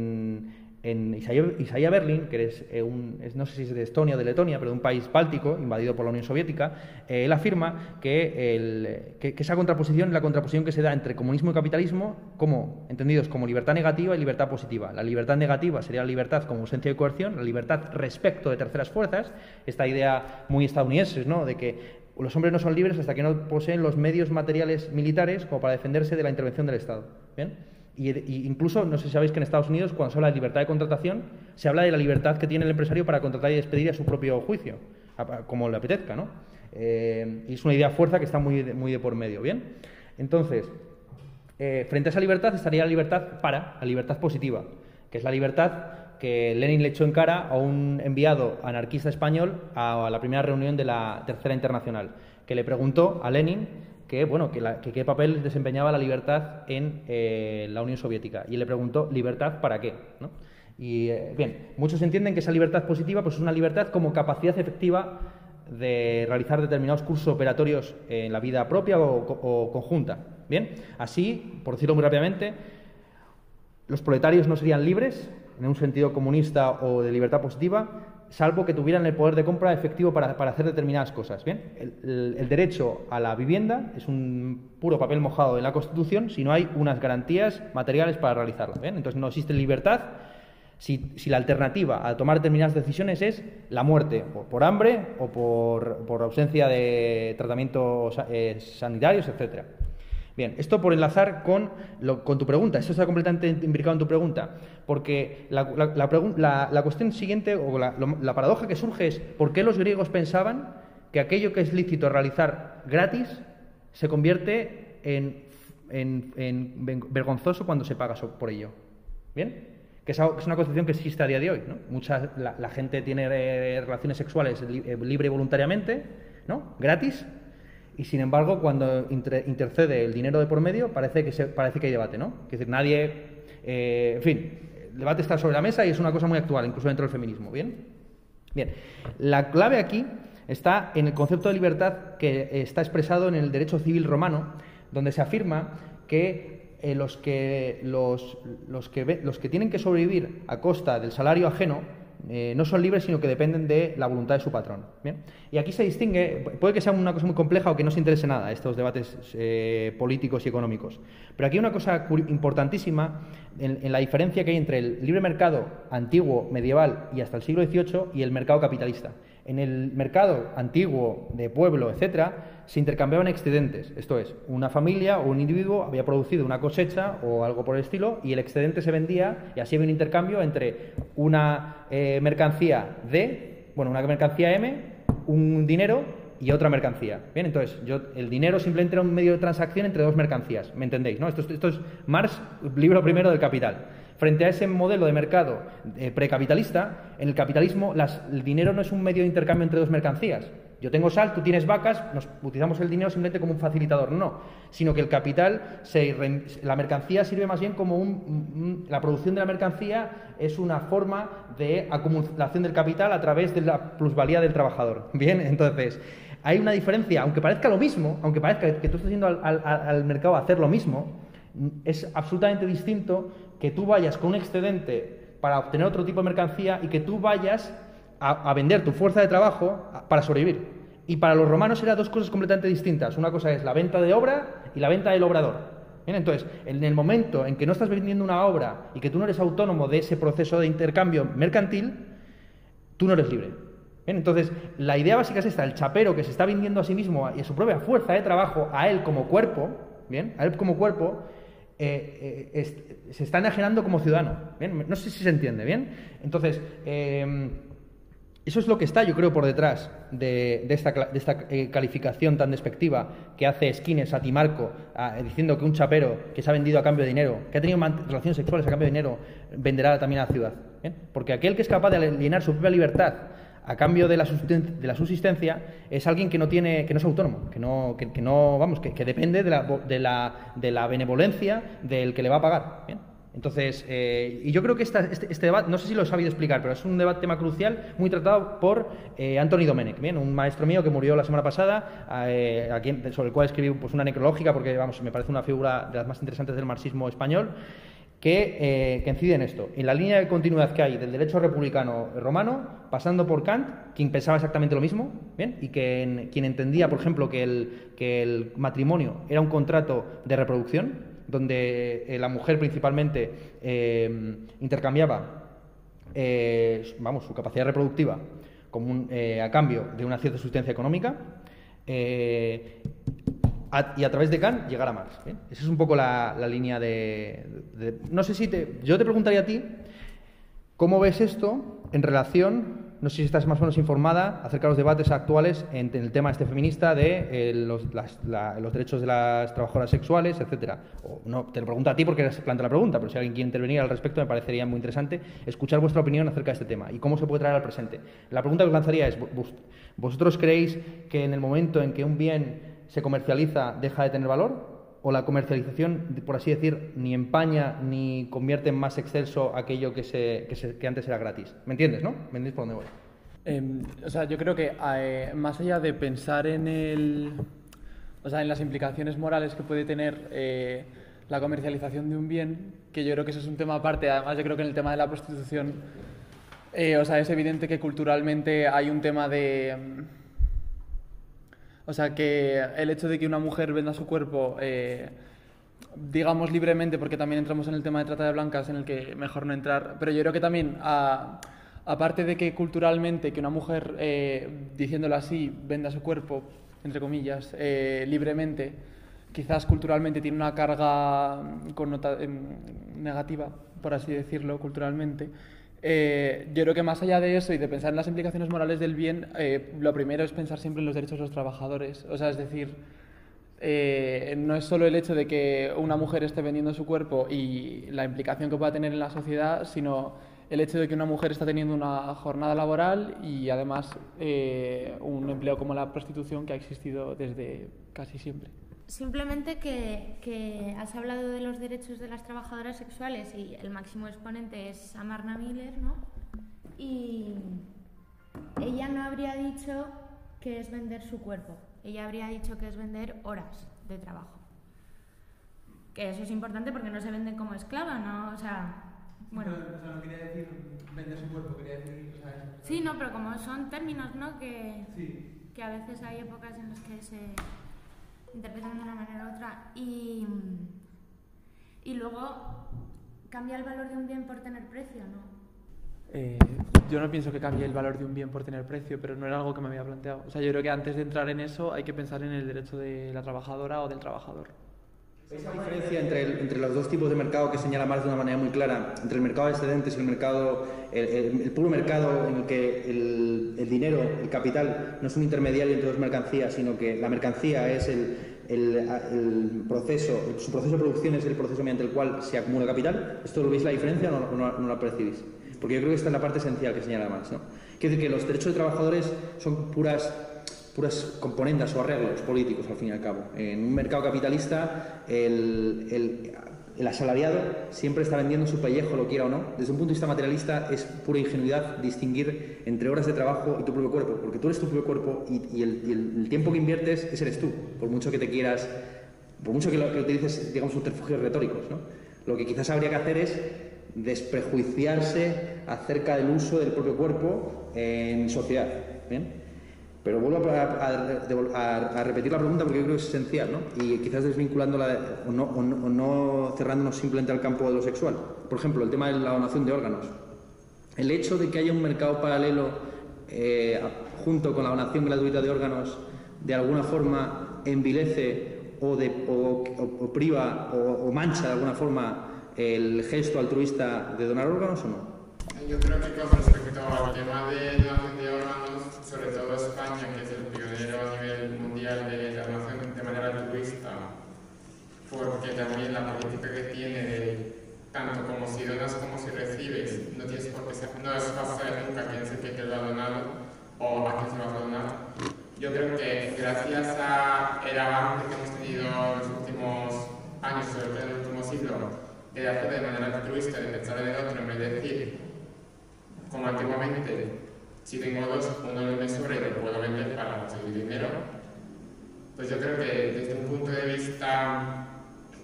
en Isaiah, Berlin, que es, eh, un, es- no sé si es de Estonia o de Letonia, pero de un país báltico invadido por la Unión Soviética, eh, él afirma que- que esa contraposición es la contraposición que se da entre comunismo y capitalismo, como entendidos como libertad negativa y libertad positiva. La libertad negativa sería la libertad como ausencia de coerción, la libertad respecto de terceras fuerzas, esta idea muy estadounidense, ¿no? de que los hombres no son libres hasta que no poseen los medios materiales militares como para defenderse de la intervención del Estado. ¿Bien? Y, incluso, no sé si sabéis que en Estados Unidos, cuando se habla de libertad de contratación, se habla de la libertad que tiene el empresario para contratar y despedir a su propio juicio, como le apetezca, ¿no? Eh, y es una idea fuerza que está muy de, muy de por medio, ¿bien? Entonces, eh, frente a esa libertad estaría la libertad para, la libertad positiva, que es la libertad que Lenin le echó en cara a un enviado anarquista español a la primera reunión de la Tercera Internacional, que le preguntó a Lenin que, bueno, que, qué papel desempeñaba la libertad en eh, la Unión Soviética. Y le preguntó, ¿libertad para qué? ¿no? Y, eh, bien, muchos entienden que esa libertad positiva pues, es una libertad como capacidad efectiva de realizar determinados cursos operatorios en la vida propia o, o conjunta. Bien, así, por decirlo muy rápidamente, los proletarios no serían libres en un sentido comunista o de libertad positiva, salvo que tuvieran el poder de compra efectivo para, para hacer determinadas cosas. Bien, el, derecho a la vivienda es un puro papel mojado en la Constitución si no hay unas garantías materiales para realizarlo. Bien, entonces no existe libertad si, si la alternativa a tomar determinadas decisiones es la muerte, por, por hambre o por, por ausencia de tratamientos eh, sanitarios, etcétera. Bien, esto por enlazar con, lo- con tu pregunta, esto está completamente imbricado en tu pregunta, porque la, cuestión siguiente, o la, paradoja que surge es, ¿por qué los griegos pensaban que aquello que es lícito realizar gratis se convierte en, vergonzoso cuando se paga por ello? ¿Bien? que es, una concepción que existe a día de hoy. ¿no? Mucha, la, la gente tiene eh, relaciones sexuales eh, libre y voluntariamente, ¿no? gratis, y sin embargo, cuando inter- intercede el dinero de por medio, parece que, se- parece que hay debate. ¿no? Es decir, nadie. eh, en fin, el debate está sobre la mesa y es una cosa muy actual, incluso dentro del feminismo. ¿Bien? Bien, la clave aquí está en el concepto de libertad que está expresado en el derecho civil romano, donde se afirma que eh, los, que, los, los, que los que tienen que sobrevivir a costa del salario ajeno eh, no son libres, sino que dependen de la voluntad de su patrón. ¿bien? Y aquí se distingue, puede que sea una cosa muy compleja o que no se interese nada estos debates eh, políticos y económicos, pero aquí hay una cosa importantísima en, en la diferencia que hay entre el libre mercado antiguo, medieval y hasta el siglo XVIII y el mercado capitalista. En el mercado antiguo, de pueblo, etcétera, se intercambiaban excedentes. Esto es, una familia o un individuo había producido una cosecha o algo por el estilo y el excedente se vendía y así había un intercambio entre una eh, mercancía D, bueno, una mercancía M, un dinero y otra mercancía. Bien, entonces, yo, el dinero simplemente era un medio de transacción entre dos mercancías. ¿Me entendéis? ¿no? Esto, es- esto es Marx, libro primero del Capital. Frente a ese modelo de mercado eh, precapitalista, en el capitalismo las- el dinero no es un medio de intercambio entre dos mercancías. Yo tengo sal, tú tienes vacas, nos utilizamos el dinero simplemente como un facilitador, no, sino que el capital, se la mercancía sirve más bien como un- la producción de la mercancía es una forma de acumulación del capital a través de la plusvalía del trabajador. *laughs* Bien, entonces hay una diferencia, aunque parezca lo mismo, aunque parezca que tú estás yendo al, al- al mercado a hacer lo mismo, es absolutamente distinto que tú vayas con un excedente para obtener otro tipo de mercancía y que tú vayas a, vender tu fuerza de trabajo para sobrevivir. Y para los romanos eran dos cosas completamente distintas. Una cosa es la venta de obra y la venta del obrador. Bien, entonces, en el momento en que no estás vendiendo una obra y que tú no eres autónomo de ese proceso de intercambio mercantil, tú no eres libre. Bien, entonces, la idea básica es esta, el chapero que se está vendiendo a sí mismo y a su propia fuerza de trabajo, a él como cuerpo, bien, a él como cuerpo, eh, eh, se está enajenando como ciudadano. No sé si se entiende, bien. Entonces, eh, eso es lo que está, yo creo, por detrás de, esta, de esta, eh, calificación tan despectiva que hace Skinner a Timarco, diciendo que un chapero que se ha vendido a cambio de dinero, que ha tenido relaciones sexuales a cambio de dinero, venderá también a la ciudad. Porque aquel que es capaz de alienar su propia libertad a cambio de la, de la subsistencia es alguien que no tiene que no es autónomo que no que, que no vamos que, que depende de la, de, la, de la benevolencia del que le va a pagar ¿bien? Entonces, eh, y yo creo que esta- este, este debate, no sé si lo he sabido explicar, pero es un debate tema crucial, muy tratado por eh, Anthony Domenech, ¿bien? un maestro mío que murió la semana pasada, eh, a quien- sobre el cual escribí pues, una necrológica, porque vamos, me parece una figura de las más interesantes del marxismo español, que, eh, que incide en esto. En la línea de continuidad que hay del derecho republicano romano, pasando por Kant, quien pensaba exactamente lo mismo, ¿bien? y que en- quien entendía, por ejemplo, que el, que el matrimonio era un contrato de reproducción, donde eh, la mujer principalmente eh, intercambiaba vamos, su capacidad reproductiva a cambio de una cierta sustancia económica y a través de Kant llegar a. ¿bien? Esa es un poco la, línea de, No sé si te... Yo te preguntaría a ti, ¿cómo ves esto en relación... No sé si estás más o menos informada acerca de los debates actuales en, el tema este feminista de eh, los, derechos de las trabajadoras sexuales, etcétera. O no, te lo pregunto a ti porque se plantea la pregunta, pero si alguien quiere intervenir al respecto me parecería muy interesante escuchar vuestra opinión acerca de este tema y cómo se puede traer al presente. La pregunta que os lanzaría es, ¿vos- ¿vosotros creéis que en el momento en que un bien se comercializa deja de tener valor? ¿O la comercialización, por así decir, ni empaña ni convierte en más excelso aquello que, se, que, se- que antes era gratis? ¿Me entiendes, no? ¿Me entiendes por dónde voy? Em, o sea, yo creo que eh, más allá de pensar en el, o sea, en las implicaciones morales que puede tener eh, la comercialización de un bien, que yo creo que eso es un tema aparte. Además, yo creo que en el tema de la prostitución, eh, o sea, es evidente que culturalmente hay un tema de, o sea, que el hecho de que una mujer venda su cuerpo eh, digamos libremente, porque también entramos en el tema de trata de blancas, en el que mejor no entrar, pero yo creo que también, a- aparte de que culturalmente que una mujer, eh, diciéndolo así, venda su cuerpo, entre comillas, eh, libremente, quizás culturalmente tiene una carga connota- em, negativa, por así decirlo, culturalmente. Eh, yo creo que más allá de eso y de pensar en las implicaciones morales del bien, eh, lo primero es pensar siempre en los derechos de los trabajadores. O sea, es decir, eh, no es solo el hecho de que una mujer esté vendiendo su cuerpo y la implicación que pueda tener en la sociedad, sino el hecho de que una mujer está teniendo una jornada laboral y además eh, un empleo como la prostitución que ha existido desde casi siempre. Simplemente que, que, has hablado de los derechos de las trabajadoras sexuales y el máximo exponente es Amarna Miller, ¿no? Y ella no habría dicho que es vender su cuerpo, ella habría dicho que es vender horas de trabajo. Que eso es importante porque no se venden como esclava, ¿no? O sea, bueno. o sea, no quería decir vender su cuerpo, quería decir. O sea, sí, no, pero como son términos, ¿no? Que, sí. que a veces hay épocas en las que se interpretan de una manera u otra. Y, y luego, ¿cambia el valor de un bien por tener precio, no? Eh, yo no pienso que cambie el valor de un bien por tener precio, pero no era algo que me había planteado. O sea, yo creo que antes de entrar en eso hay que pensar en el derecho de la trabajadora o del trabajador. Esa diferencia entre, entre los dos tipos de mercado que señala más de una manera muy clara, entre el mercado de excedentes y el mercado, el, puro mercado en el que el, el, dinero, el capital, no es un intermediario entre dos mercancías, sino que la mercancía es el, el, proceso, su proceso de producción es el proceso mediante el cual se acumula capital. ¿Esto lo veis la diferencia o no la percibís? Porque yo creo que esta es la parte esencial que señala Marx. ¿no? Quiere decir que los derechos de trabajadores son puras, puras componentes o arreglos políticos, al fin y al cabo. En un mercado capitalista, el, el, el asalariado siempre está vendiendo su pellejo, lo quiera o no. Desde un punto de vista materialista, es pura ingenuidad distinguir entre horas de trabajo y tu propio cuerpo, porque tú eres tu propio cuerpo y, y, el, y el, tiempo que inviertes, ese eres tú, por mucho que te quieras, por mucho que, lo, que utilices, digamos, subterfugios retóricos. ¿no? Lo que quizás habría que hacer es desprejuiciarse acerca del uso del propio cuerpo en sociedad. ¿bien? Pero vuelvo a, repetir la pregunta porque yo creo que es esencial, ¿no? Y quizás desvinculándola o, no, cerrándonos simplemente al campo de lo sexual. Por ejemplo, el tema de la donación de órganos. El hecho de que haya un mercado paralelo eh, junto con la donación gratuita de órganos de alguna forma envilece o priva o mancha de alguna forma el gesto altruista de donar órganos o no? Yo creo que con respecto al tema de donación de órganos, sobre todo España, que es el pionero a nivel mundial de la donación de manera altruista, porque también la política que tiene tanto como si donas como si recibes, no tienes por qué no es fácil nunca quién es el que lo ha donado o a quién se lo va a donar. Yo creo que gracias al avance que hemos tenido en los últimos años, sobre todo en el último siglo, de hacer de manera altruista, de pensar en el otro, en vez de decir, como antiguamente, si tengo dos, uno no me sobra y lo puedo vender para conseguir dinero, pues yo creo que desde un punto de vista,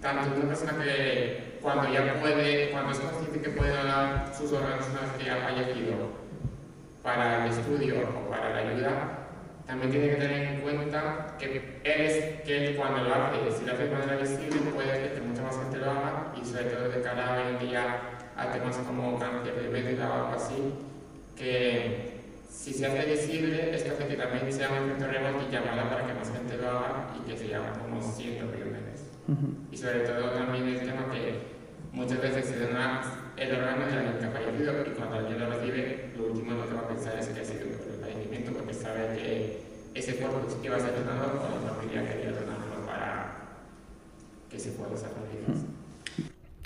tanto de una persona que cuando ya puede, cuando es consciente que puede donar sus órganos una que ha fallecido para el estudio o para la ayuda, también tiene que tener en cuenta que eres que cuando lo hace, si lo hace de manera visible, puede que mucha más gente lo haga y sobre todo de cara a hoy en día a temas como cáncer de médula o algo así, que si se hace visible, esto que también sea un efecto rebote y llamarla para que más gente lo haga y que se llama como siendo millones. Uh -huh. Y sobre todo también el tema que muchas veces se da el órgano de alguien que ha fallecido y cuando alguien lo recibe, lo último lo que va a pensar es que ha sido un fallecimiento porque sabe que ese cuerpo que va a ser donado o la familia quería donarlo para que se pueda desarrollar.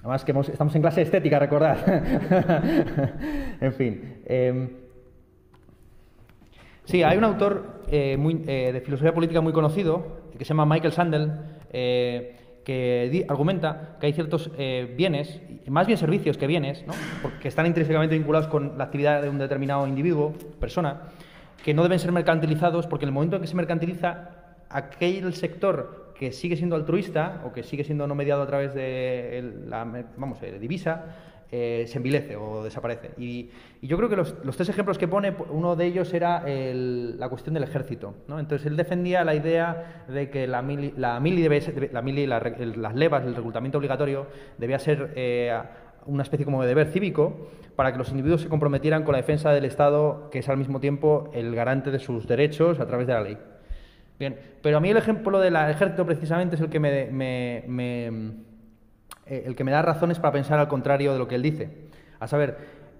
Además que estamos en clase estética, recordad. *laughs* en fin. Eh, sí, hay un autor eh, eh, de filosofía política muy conocido que se llama Michael Sandel eh, que argumenta que hay ciertos bienes, más bien servicios que bienes, ¿no? porque están intrínsecamente vinculados con la actividad de un determinado individuo, persona, que no deben ser mercantilizados porque en el momento en que se mercantiliza aquel sector que sigue siendo altruista o que sigue siendo no mediado a través de la vamos, de divisa, eh, se envilece o desaparece. Y, yo creo que los, tres ejemplos que pone, uno de ellos era el, la cuestión del ejército. ¿no? Entonces él defendía la idea de que la mili, la mili, debe, la mili la, el, las levas, el reclutamiento obligatorio, debía ser eh, una especie como de deber cívico para que los individuos se comprometieran con la defensa del Estado, que es al mismo tiempo el garante de sus derechos a través de la ley. Bien, pero a mí el ejemplo del ejército precisamente es el que me, me, me el que me da razones para pensar al contrario de lo que él dice. A saber,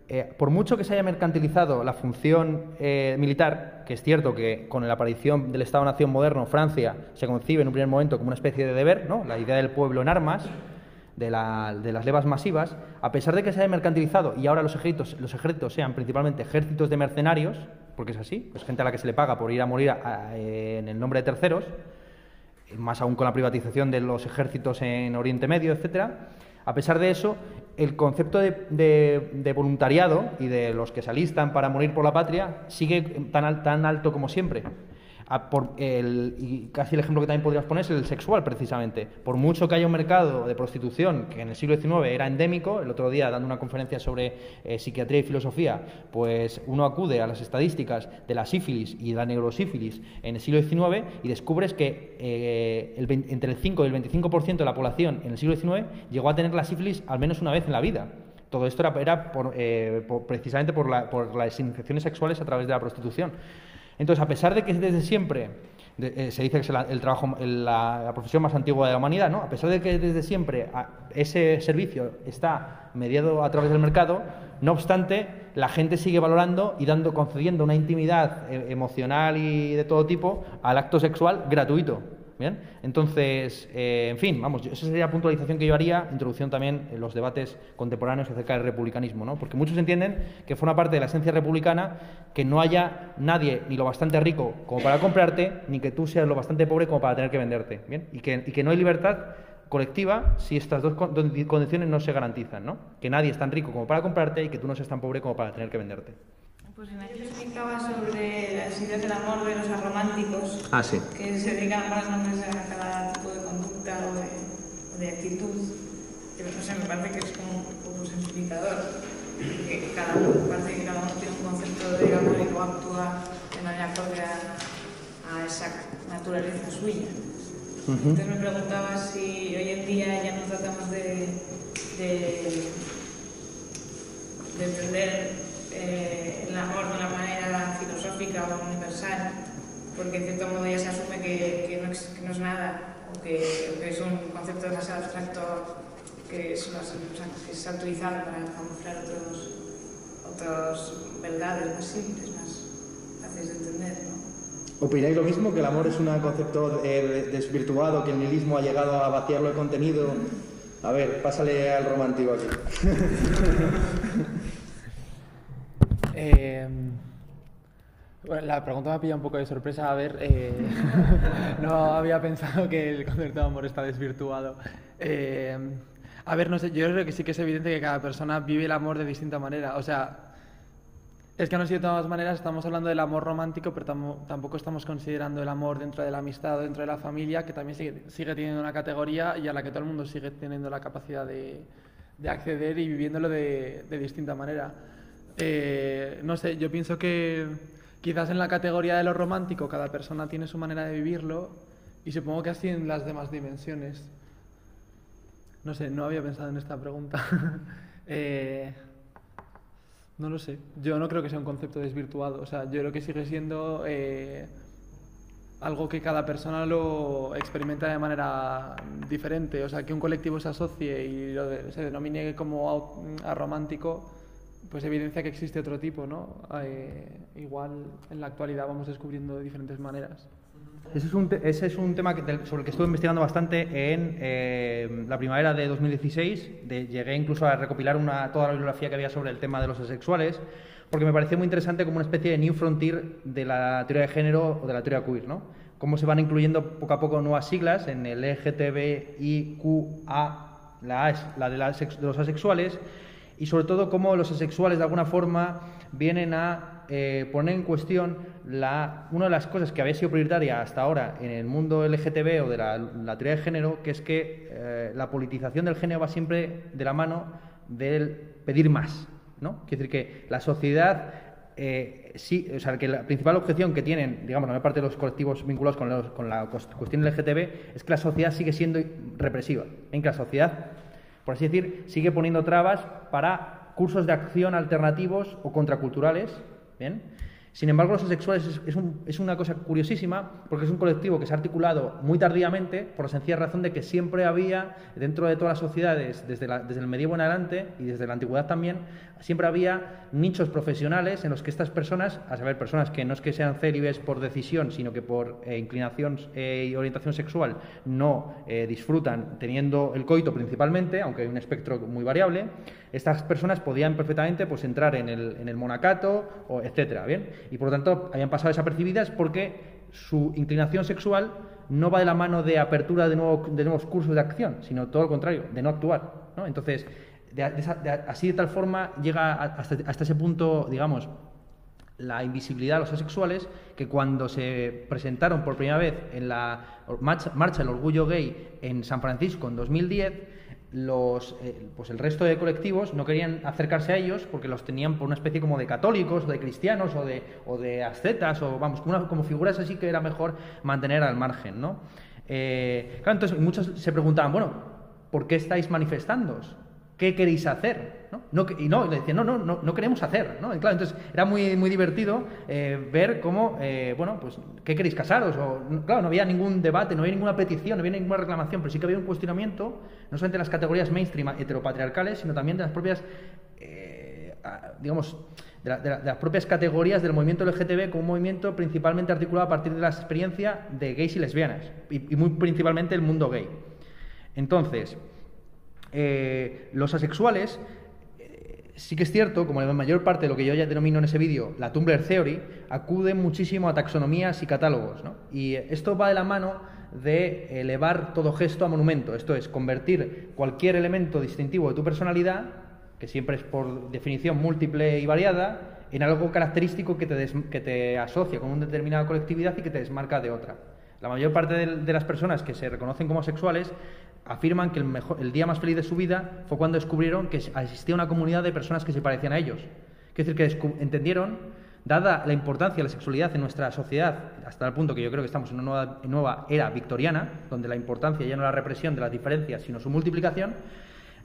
eh, por mucho que se haya mercantilizado la función eh, militar, que es cierto que con la aparición del Estado-Nación moderno, Francia se concibe en un primer momento como una especie de deber, ¿no? la idea del pueblo en armas, de, las levas masivas, a pesar de que se haya mercantilizado y ahora los ejércitos, los ejércitos sean principalmente ejércitos de mercenarios, porque es así, es gente a la que se le paga por ir a morir en el nombre de terceros, más aún con la privatización de los ejércitos en Oriente Medio, etcétera, a pesar de eso, el concepto de, voluntariado y de los que se alistan para morir por la patria sigue tan, tan alto como siempre por el, y casi el ejemplo que también podrías poner es el sexual, precisamente. Por mucho que haya un mercado de prostitución que en el siglo XIX era endémico, el otro día dando una conferencia sobre eh, psiquiatría y filosofía, pues uno acude a las estadísticas de la sífilis y la neurosífilis en el siglo XIX y descubres que eh, entre el 5 y el 25% de la población en el siglo XIX llegó a tener la sífilis al menos una vez en la vida. Todo esto era, eh, precisamente por, por las infecciones sexuales a través de la prostitución. Entonces, a pesar de que desde siempre eh, se dice que es el trabajo, la, profesión más antigua de la humanidad, ¿no? A pesar de que desde siempre ese servicio está mediado a través del mercado, no obstante, la gente sigue valorando y dando, concediendo una intimidad eh, emocional y de todo tipo al acto sexual gratuito. Bien, entonces, eh, en fin, vamos, esa sería la puntualización que yo haría, introducción también en los debates contemporáneos acerca del republicanismo, ¿no? Porque muchos entienden que forma parte de la esencia republicana que no haya nadie ni lo bastante rico como para comprarte, ni que tú seas lo bastante pobre como para tener que venderte, ¿bien? Y que, no hay libertad colectiva si estas dos condiciones no se garantizan, ¿no? Que nadie es tan rico como para comprarte y que tú no seas tan pobre como para tener que venderte. Pues en aquel explicaba sobre las ideas del amor de los arománticos, ah, sí. que se dedican más nombres a cada tipo de conducta o de, actitud. Que no sé, me parece que es como un poco simplificador, que cada uno, parece que cada uno tiene un concepto de amor y luego actúa de manera propia a esa naturaleza suya. Entonces me preguntaba si hoy en día ya no tratamos de, de, de entender eh, el amor de una manera filosófica o universal, porque en cierto modo ya se asume que, que, no, es, que no, es, nada, o que, que, es un concepto demasiado abstracto que es, o que se ha utilizado para camuflar otros, otras verdades más simples, más fáciles de entender. ¿no? ¿Opináis lo mismo? ¿Que el amor es un concepto eh, desvirtuado, que el nihilismo ha llegado a vaciarlo de contenido? A ver, pásale al romántico aquí. *laughs* Eh, bueno, la pregunta me ha pillado un poco de sorpresa. A ver, eh, *laughs* no había pensado que el concepto de amor está desvirtuado. Eh, a ver, no sé, yo creo que sí que es evidente que cada persona vive el amor de distinta manera. O sea, es que no sé de todas maneras estamos hablando del amor romántico, pero tampoco estamos considerando el amor dentro de la amistad dentro de la familia, que también sigue, teniendo una categoría y a la que todo el mundo sigue teniendo la capacidad de, de acceder y viviéndolo de, de distinta manera. Eh, no sé, yo pienso que quizás en la categoría de lo romántico cada persona tiene su manera de vivirlo y supongo que así en las demás dimensiones. No sé, no había pensado en esta pregunta. *laughs* Eh, no lo sé. Yo no creo que sea un concepto desvirtuado. O sea, yo creo que sigue siendo eh, algo que cada persona lo experimenta de manera diferente. O sea, que un colectivo se asocie y lo se denomine como romántico pues evidencia que existe otro tipo, ¿no? Eh, igual en la actualidad vamos descubriendo de diferentes maneras. Ese es un, ese es un tema sobre el que estuve investigando bastante en eh, la primavera de 2016. De, llegué incluso a recopilar una, toda la bibliografía que había sobre el tema de los asexuales, porque me pareció muy interesante como una especie de new frontier de la teoría de género o de la teoría queer, ¿no? Cómo se van incluyendo poco a poco nuevas siglas en el LGTBIQA, la A es la de, de los asexuales, y sobre todo cómo los asexuales de alguna forma vienen a eh, poner en cuestión la, una de las cosas que había sido prioritaria hasta ahora en el mundo LGTB o de la, teoría de género, que es que eh, la politización del género va siempre de la mano del pedir más. ¿no? Quiere decir que la sociedad eh, sí, o sea, que la principal objeción que tienen, digamos, la mayor parte de los colectivos vinculados con, con la cuestión LGTB es que la sociedad sigue siendo represiva, en que la sociedad por así decir, sigue poniendo trabas para cursos de acción alternativos o contraculturales, ¿bien? Sin embargo, los asexuales es, una cosa curiosísima porque es un colectivo que se ha articulado muy tardíamente por la sencilla razón de que siempre había, dentro de todas las sociedades, desde, desde el medievo en adelante y desde la antigüedad también, siempre había nichos profesionales en los que estas personas, a saber, personas que no es que sean célibes por decisión, sino que por eh, inclinación eh, y orientación sexual no eh, disfrutan teniendo el coito principalmente, aunque hay un espectro muy variable, estas personas podían perfectamente pues, entrar en el, en el monacato, o etcétera, ¿bien? y por lo tanto habían pasado desapercibidas porque su inclinación sexual no va de la mano de apertura de, nuevos cursos de acción, sino todo lo contrario, de no actuar. Entonces, así de tal forma llega hasta, ese punto, digamos, la invisibilidad de los asexuales, que cuando se presentaron por primera vez en la marcha del orgullo gay en San Francisco en 2010, los, eh, pues el resto de colectivos no querían acercarse a ellos porque los tenían por una especie como de católicos o de cristianos o de, o de ascetas o vamos, como, como figuras así que era mejor mantener al margen, ¿no? Eh, entonces muchos se preguntaban, bueno, ¿por qué estáis manifestándoos? ¿Qué queréis hacer? ¿no? y no, le decían, no, no, no, no queremos hacer. ¿no? claro, entonces era muy, muy divertido eh, ver cómo, eh, bueno, pues, ¿qué queréis casaros? O, claro, no había ningún debate, no había ninguna petición, no había ninguna reclamación, pero sí que había un cuestionamiento, no solamente de las categorías mainstream heteropatriarcales, sino también de las propias, eh, digamos, de, las propias categorías del movimiento LGTB como un movimiento principalmente articulado a partir de la experiencia de gays y lesbianas, y, y muy principalmente el mundo gay. Entonces, eh, los asexuales, eh, sí que es cierto, como la mayor parte de lo que yo ya denomino en ese vídeo, la Tumblr Theory, acude muchísimo a taxonomías y catálogos. Y esto va de la mano de elevar todo gesto a monumento, esto es, convertir cualquier elemento distintivo de tu personalidad, que siempre es por definición múltiple y variada, en algo característico que te, que te asocia con una determinada colectividad y que te desmarca de otra. La mayor parte de, las personas que se reconocen como sexuales afirman que el, mejor, el día más feliz de su vida fue cuando descubrieron que existía una comunidad de personas que se parecían a ellos. Es decir, que entendieron, dada la importancia de la sexualidad en nuestra sociedad, hasta el punto que yo creo que estamos en una nueva, era victoriana, donde la importancia ya no es la represión de las diferencias, sino su multiplicación,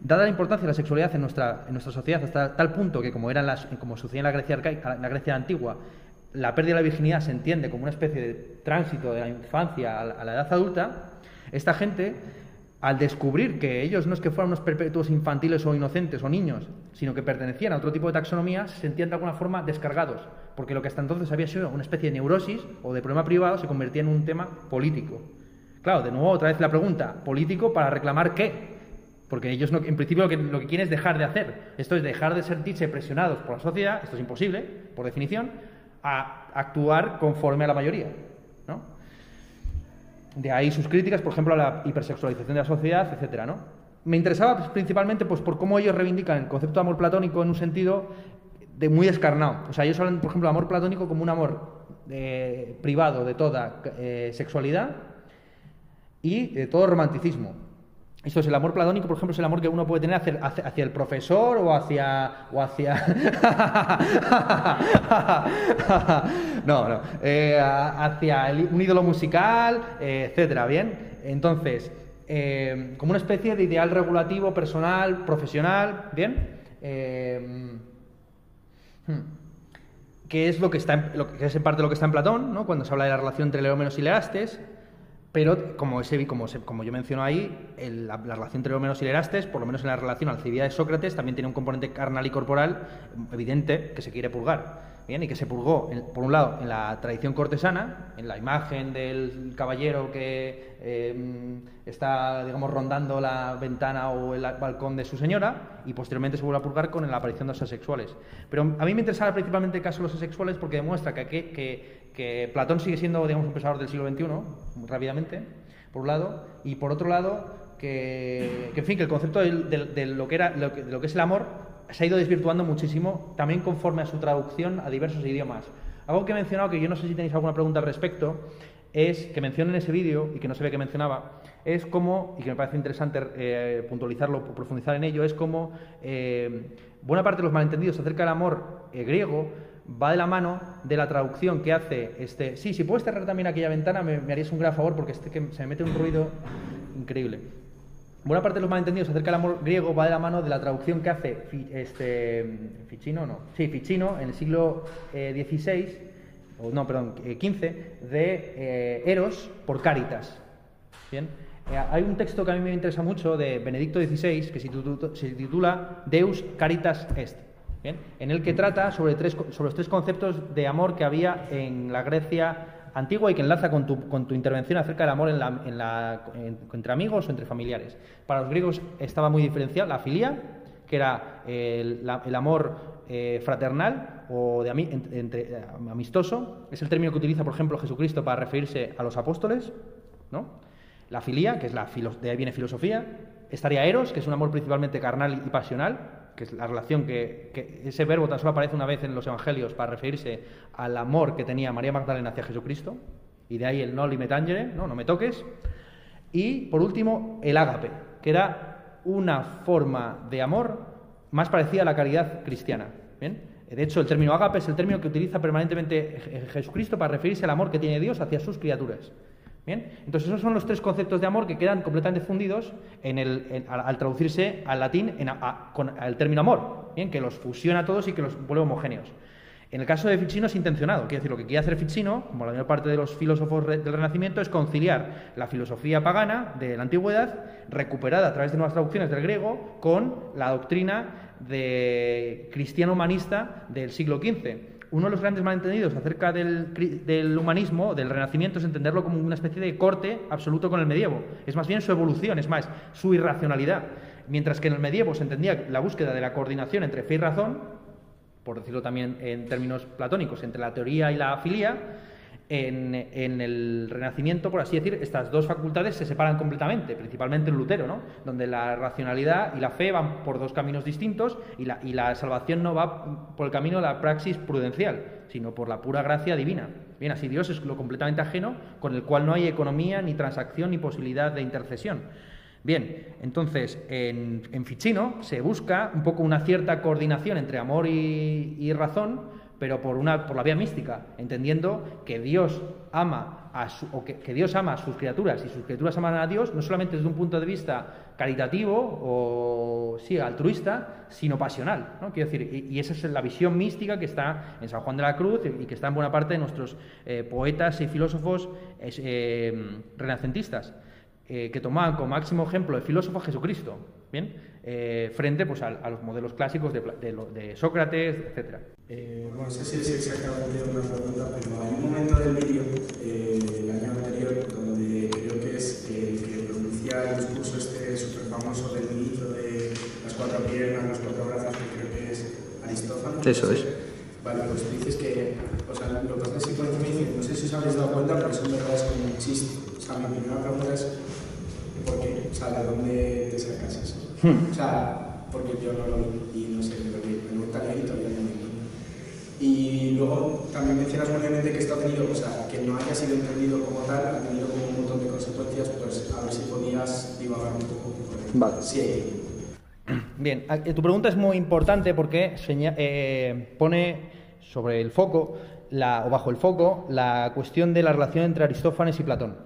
dada la importancia de la sexualidad en nuestra, sociedad hasta tal punto que, como, era las, como sucedía en la Grecia antigua, la pérdida de la virginidad se entiende como una especie de tránsito de la infancia a la edad adulta, esta gente, al descubrir que ellos no es que fueran unos perpetuos infantiles o inocentes o niños, sino que pertenecían a otro tipo de taxonomía, se sentían de alguna forma descargados, porque lo que hasta entonces había sido una especie de neurosis o de problema privado se convertía en un tema político. Claro, de nuevo otra vez la pregunta, ¿político para reclamar qué? Porque ellos en principio lo que, lo que quieren es dejar de hacer. Esto es dejar de sentirse presionados por la sociedad, esto es imposible, por definición, a actuar conforme a la mayoría. ¿no? De ahí sus críticas, por ejemplo, a la hipersexualización de la sociedad, etcétera, ¿no? Me interesaba pues, principalmente pues, por cómo ellos reivindican el concepto de amor platónico en un sentido de muy descarnado. O sea, ellos hablan, por ejemplo, de amor platónico como un amor eh, privado de toda eh, sexualidad y de todo romanticismo. Esto es el amor platónico, por ejemplo, es el amor que uno puede tener hacia, el profesor o hacia. o hacia. *laughs* no, no. Eh, hacia un ídolo musical, eh, etcétera, ¿bien? Entonces, eh, como una especie de ideal regulativo, personal, profesional, ¿bien? Hmm, que es lo que está en, lo que es en parte lo que está en Platón, ¿no? Cuando se habla de la relación entre Leómenos y Leastes pero, como, ese, como, como yo menciono ahí, la, relación entre Homeros y Lerastes, por lo menos en la relación Alcibia de Sócrates, también tiene un componente carnal y corporal evidente que se quiere purgar. Bien, y que se purgó, por un lado, en la tradición cortesana, en la imagen del caballero que eh, está, digamos, rondando la ventana o el balcón de su señora, y posteriormente se vuelve a purgar con la aparición de los asexuales. Pero a mí me interesaba principalmente el caso de los asexuales porque demuestra que Platón sigue siendo, digamos, un pensador del siglo XXI, muy rápidamente, por un lado, y por otro lado, que, en fin, que el concepto de, lo que era, lo que, es el amor se ha ido desvirtuando muchísimo, también conforme a su traducción a diversos idiomas. Algo que he mencionado, que yo no sé si tenéis alguna pregunta al respecto, es que mencioné en ese vídeo, y que no se ve que mencionaba, es como, y que me parece interesante eh, puntualizarlo, profundizar en ello, es como eh, buena parte de los malentendidos acerca del amor eh, griego va de la mano de la traducción que hace este. Sí, si puedes cerrar también aquella ventana, me, harías un gran favor porque este que se me mete un ruido increíble. Buena parte de los malentendidos acerca del amor griego va de la mano de la traducción que hace este, Ficino, no, sí, en el siglo XVI, eh, o no, perdón, 15, de Eros por Caritas. Bien, hay un texto que a mí me interesa mucho de Benedicto XVI que se titula Deus Caritas Est, ¿bien? en el que trata sobre, tres, sobre los tres conceptos de amor que había en la Grecia antigua y que enlaza con tu, con intervención acerca del amor entre amigos o entre familiares. Para los griegos estaba muy diferencial la filia, que era el, amor eh, fraternal o de eh, amistoso. Es el término que utiliza, por ejemplo, Jesucristo para referirse a los apóstoles. ¿no? La filía, que es la de ahí viene filosofía. Estaría eros, que es un amor principalmente carnal y pasional, que es la relación que, ese verbo tan solo aparece una vez en los evangelios para referirse al amor que tenía María Magdalena hacia Jesucristo. Y de ahí el no me tangere, no, no me toques. Y por último, el ágape, que era una forma de amor más parecida a la caridad cristiana. ¿bien? De hecho, el término ágape es el término que utiliza permanentemente Jesucristo para referirse al amor que tiene Dios hacia sus criaturas. Bien, entonces esos son los tres conceptos de amor que quedan completamente fundidos en el, al, traducirse al latín en, con el término amor, bien, que los fusiona todos y que los vuelve homogéneos. En el caso de Ficino es intencionado, quiere decir, lo que quiere hacer Ficino, como la mayor parte de los filósofos del Renacimiento, es conciliar la filosofía pagana de la antigüedad, recuperada a través de nuevas traducciones del griego, con la doctrina de cristiano humanista del siglo XV uno de los grandes malentendidos acerca del, humanismo, del renacimiento, es entenderlo como una especie de corte absoluto con el medievo. Es más bien su evolución, es más, su irracionalidad. Mientras que en el medievo se entendía la búsqueda de la coordinación entre fe y razón, por decirlo también en términos platónicos, entre la teoría y la filía, en, el Renacimiento, por así decir, estas dos facultades se separan completamente, principalmente en Lutero, ¿no? donde la racionalidad y la fe van por dos caminos distintos y la, y la salvación no va por el camino de la praxis prudencial, sino por la pura gracia divina. Bien, así Dios es lo completamente ajeno, con el cual no hay economía, ni transacción, ni posibilidad de intercesión. Bien, entonces en, en Ficino se busca un poco una cierta coordinación entre amor y razón, pero por, una, por la vía mística, entendiendo que Dios ama a que, Dios ama a sus criaturas y sus criaturas aman a Dios, no solamente desde un punto de vista caritativo o sí, altruista, sino pasional. ¿no? Quiero decir, y, esa es la visión mística que está en San Juan de la Cruz y que está en buena parte de nuestros eh, poetas y filósofos eh, renacentistas, eh, que tomaban como máximo ejemplo de filósofo Jesucristo. ¿bien? Frente pues, a, los modelos clásicos de, Sócrates, etc. Eh, bueno, no sé si es exactamente una pregunta, pero hay un momento del vídeo, eh, el año anterior, donde creo que es el que pronuncia el discurso este súper famoso del ministro de las cuatro piernas, los cuatro brazos, que creo que es Aristófanes. Eso es. Vale, pues dices que, o sea, lo que pasa es que no sé si os habéis dado cuenta, pero son verdades como un chiste. O sea, mi primera pregunta es, ¿por qué? O sea, ¿de dónde te sacas eso? Hmm. O sea, porque yo no lo vi y no sé, pero me gustaría y todavía Y luego también mencionas muy bien que esto ha tenido, o sea, que no haya sido entendido como tal, ha tenido como un montón de consecuencias, pues a ver si podías divagar un poco. Vale. Sí. Bien, eh, tu pregunta es muy importante porque eh, pone sobre el foco, la, o bajo el foco, la cuestión de la relación entre Aristófanes y Platón.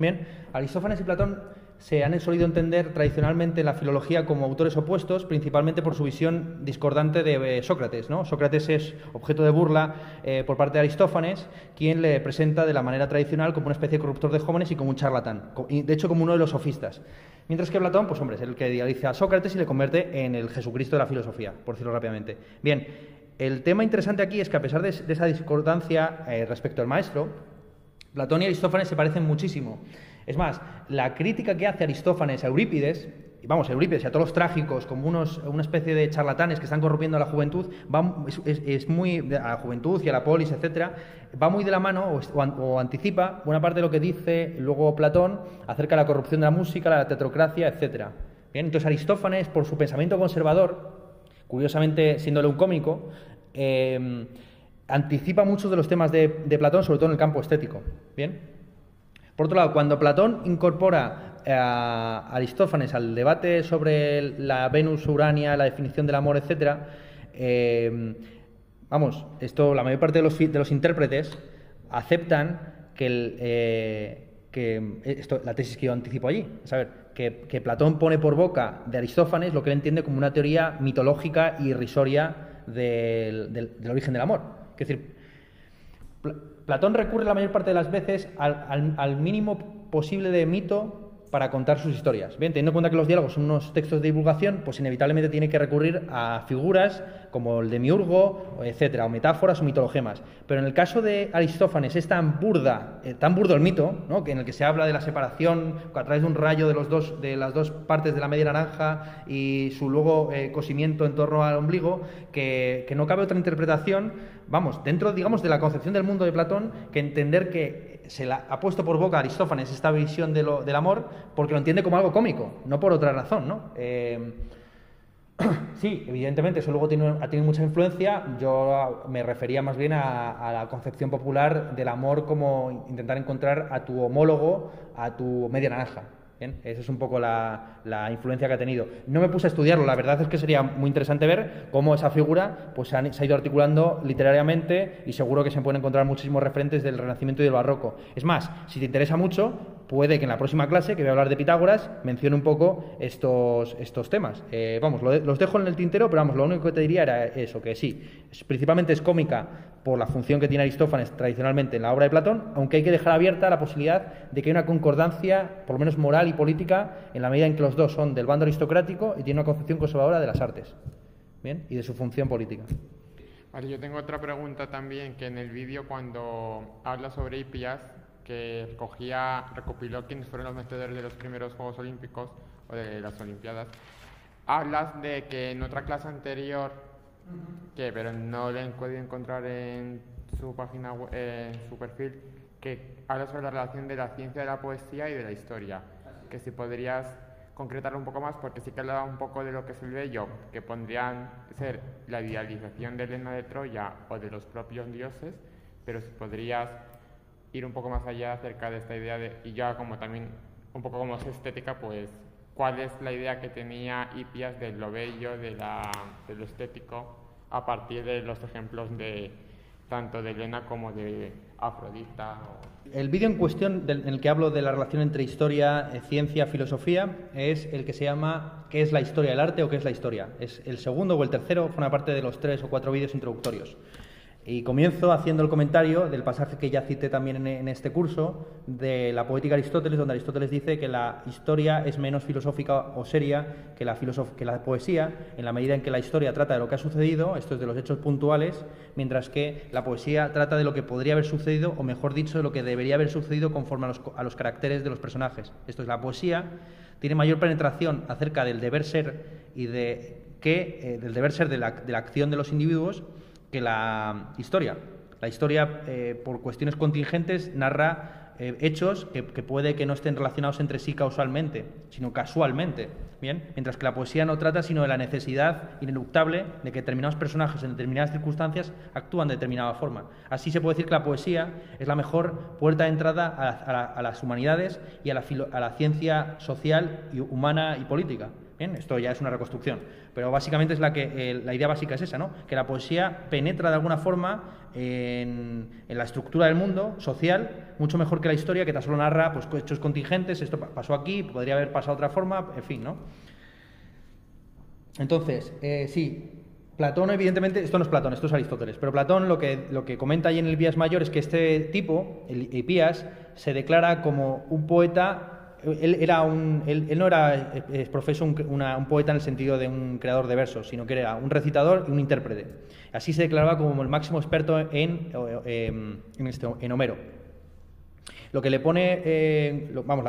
Bien, Aristófanes y Platón se han solido entender tradicionalmente en la filología como autores opuestos, principalmente por su visión discordante de eh, Sócrates. ¿no? Sócrates es objeto de burla eh, por parte de Aristófanes, quien le presenta de la manera tradicional como una especie de corruptor de jóvenes y como un charlatán, de hecho como uno de los sofistas. Mientras que Platón, pues hombre, es el que idealiza a Sócrates y le convierte en el Jesucristo de la filosofía, por decirlo rápidamente. Bien, el tema interesante aquí es que a pesar de, esa discordancia eh, respecto al maestro, Platón y Aristófanes se parecen muchísimo. Es más, la crítica que hace Aristófanes a Eurípides, y vamos, a Eurípides y a todos los trágicos como unos, una especie de charlatanes que están corrompiendo a la juventud, va, es, muy, a la juventud y a la polis, etcétera, va muy de la mano o, anticipa buena parte de lo que dice luego Platón acerca de la corrupción de la música, la tetrocracia, etcétera. Bien, entonces Aristófanes, por su pensamiento conservador, curiosamente siéndole un cómico, eh, anticipa muchos de los temas de, de Platón, sobre todo en el campo estético. Bien, por otro lado, cuando Platón incorpora eh, a Aristófanes al debate sobre la Venus, Urania, la definición del amor, etc., eh, vamos, esto la mayor parte de los, intérpretes aceptan que, eh, esto, la tesis que yo anticipo allí, saber, que, Platón pone por boca de Aristófanes lo que él entiende como una teoría mitológica y irrisoria del origen del amor. Es decir, Platón recurre la mayor parte de las veces al mínimo posible de mito para contar sus historias. Bien, teniendo en cuenta que los diálogos son unos textos de divulgación, pues inevitablemente tiene que recurrir a figuras como el demiurgo, etcétera, o metáforas o mitologemas. Pero en el caso de Aristófanes es tan burda, eh, tan burdo el mito, ¿no? que en el que se habla de la separación a través de un rayo de, los de las dos partes de la media naranja y su luego eh, cosimiento en torno al ombligo, que no cabe otra interpretación, vamos, dentro, digamos, de la concepción del mundo de Platón, que entender que se la ha puesto por boca a Aristófanes esta visión de lo, del amor porque lo entiende como algo cómico, no por otra razón, ¿no? Eh, *clears throat* sí, evidentemente eso luego tiene, ha tenido mucha influencia. Yo me refería más bien a, la concepción popular del amor como intentar encontrar a tu homólogo, a tu media naranja. Esa es un poco la, influencia que ha tenido. No me puse a estudiarlo, la verdad es que sería muy interesante ver cómo esa figura pues, se, ha ido articulando literariamente y seguro que se pueden encontrar muchísimos referentes del Renacimiento y del Barroco. Es más, si te interesa mucho, puede que en la próxima clase, que voy a hablar de Pitágoras, mencione un poco estos, estos temas. Eh, vamos, los dejo en el tintero, pero vamos, lo único que te diría era eso, que sí, principalmente es cómica por la función que tiene Aristófanes tradicionalmente en la obra de Platón, aunque hay que dejar abierta la posibilidad de que haya una concordancia, por lo menos moral y política, en la medida en que los dos son del bando aristocrático y tienen una concepción conservadora de las artes ¿bien? y de su función política. Vale, yo tengo otra pregunta también, que en el vídeo cuando habla sobre Hipias, que cogía, recopiló quiénes fueron los vencedores de los primeros Juegos Olímpicos o de las Olimpiadas, hablas de que en otra clase anterior que pero no le he podido encontrar en su página en su perfil, que habla sobre la relación de la ciencia de la poesía y de la historia. Que si podrías concretarlo un poco más, porque sí que hablaba un poco de lo que es el bello, que pondrían ser la idealización de Elena de Troya o de los propios dioses, pero si podrías ir un poco más allá acerca de esta idea de, y ya como también un poco como es estética, pues cuál es la idea que tenía Hipias de lo bello, de, la, de lo estético, a partir de los ejemplos de tanto de Elena como de Afrodita. El vídeo en cuestión en el que hablo de la relación entre historia, eh, ciencia, filosofía es el que se llama ¿Qué es la historia del arte o qué es la historia? Es el segundo o el tercero, forma parte de los tres o cuatro vídeos introductorios. Y comienzo haciendo el comentario del pasaje que ya cité también en, este curso, de la poética de Aristóteles, donde Aristóteles dice que la historia es menos filosófica o seria que la, poesía, en la medida en que la historia trata de lo que ha sucedido, esto es de los hechos puntuales, mientras que la poesía trata de lo que podría haber sucedido, o mejor dicho, de lo que debería haber sucedido conforme a los, caracteres de los personajes. Esto es, la poesía tiene mayor penetración acerca del deber ser y de que, eh, del deber ser de la, de la acción de los individuos, que la historia. La historia, eh, por cuestiones contingentes, narra eh, hechos que, puede que no estén relacionados entre sí causalmente, sino casualmente. Bien, mientras que la poesía no trata sino de la necesidad ineluctable de que determinados personajes en determinadas circunstancias actúan de determinada forma. Así se puede decir que la poesía es la mejor puerta de entrada a, las humanidades y a la, a la ciencia social, y humana y política. Bien, esto ya es una reconstrucción, pero básicamente es la que la idea básica es esa, ¿no? Que la poesía penetra de alguna forma en, la estructura del mundo social mucho mejor que la historia que tan solo narra pues hechos contingentes, esto pasó aquí, podría haber pasado de otra forma, en fin, ¿no? Entonces, eh, sí, Platón, evidentemente, esto no es Platón, esto es Aristóteles, pero Platón lo que, lo que comenta ahí en el Vías Mayor es que este tipo, el Epías, se declara como un poeta él, era un, él, no era profeso un, poeta en el sentido de un creador de versos, sino que era un recitador y un intérprete. Así se declaraba como el máximo experto en, em, este, Homero. Lo que le pone, eh, vamos,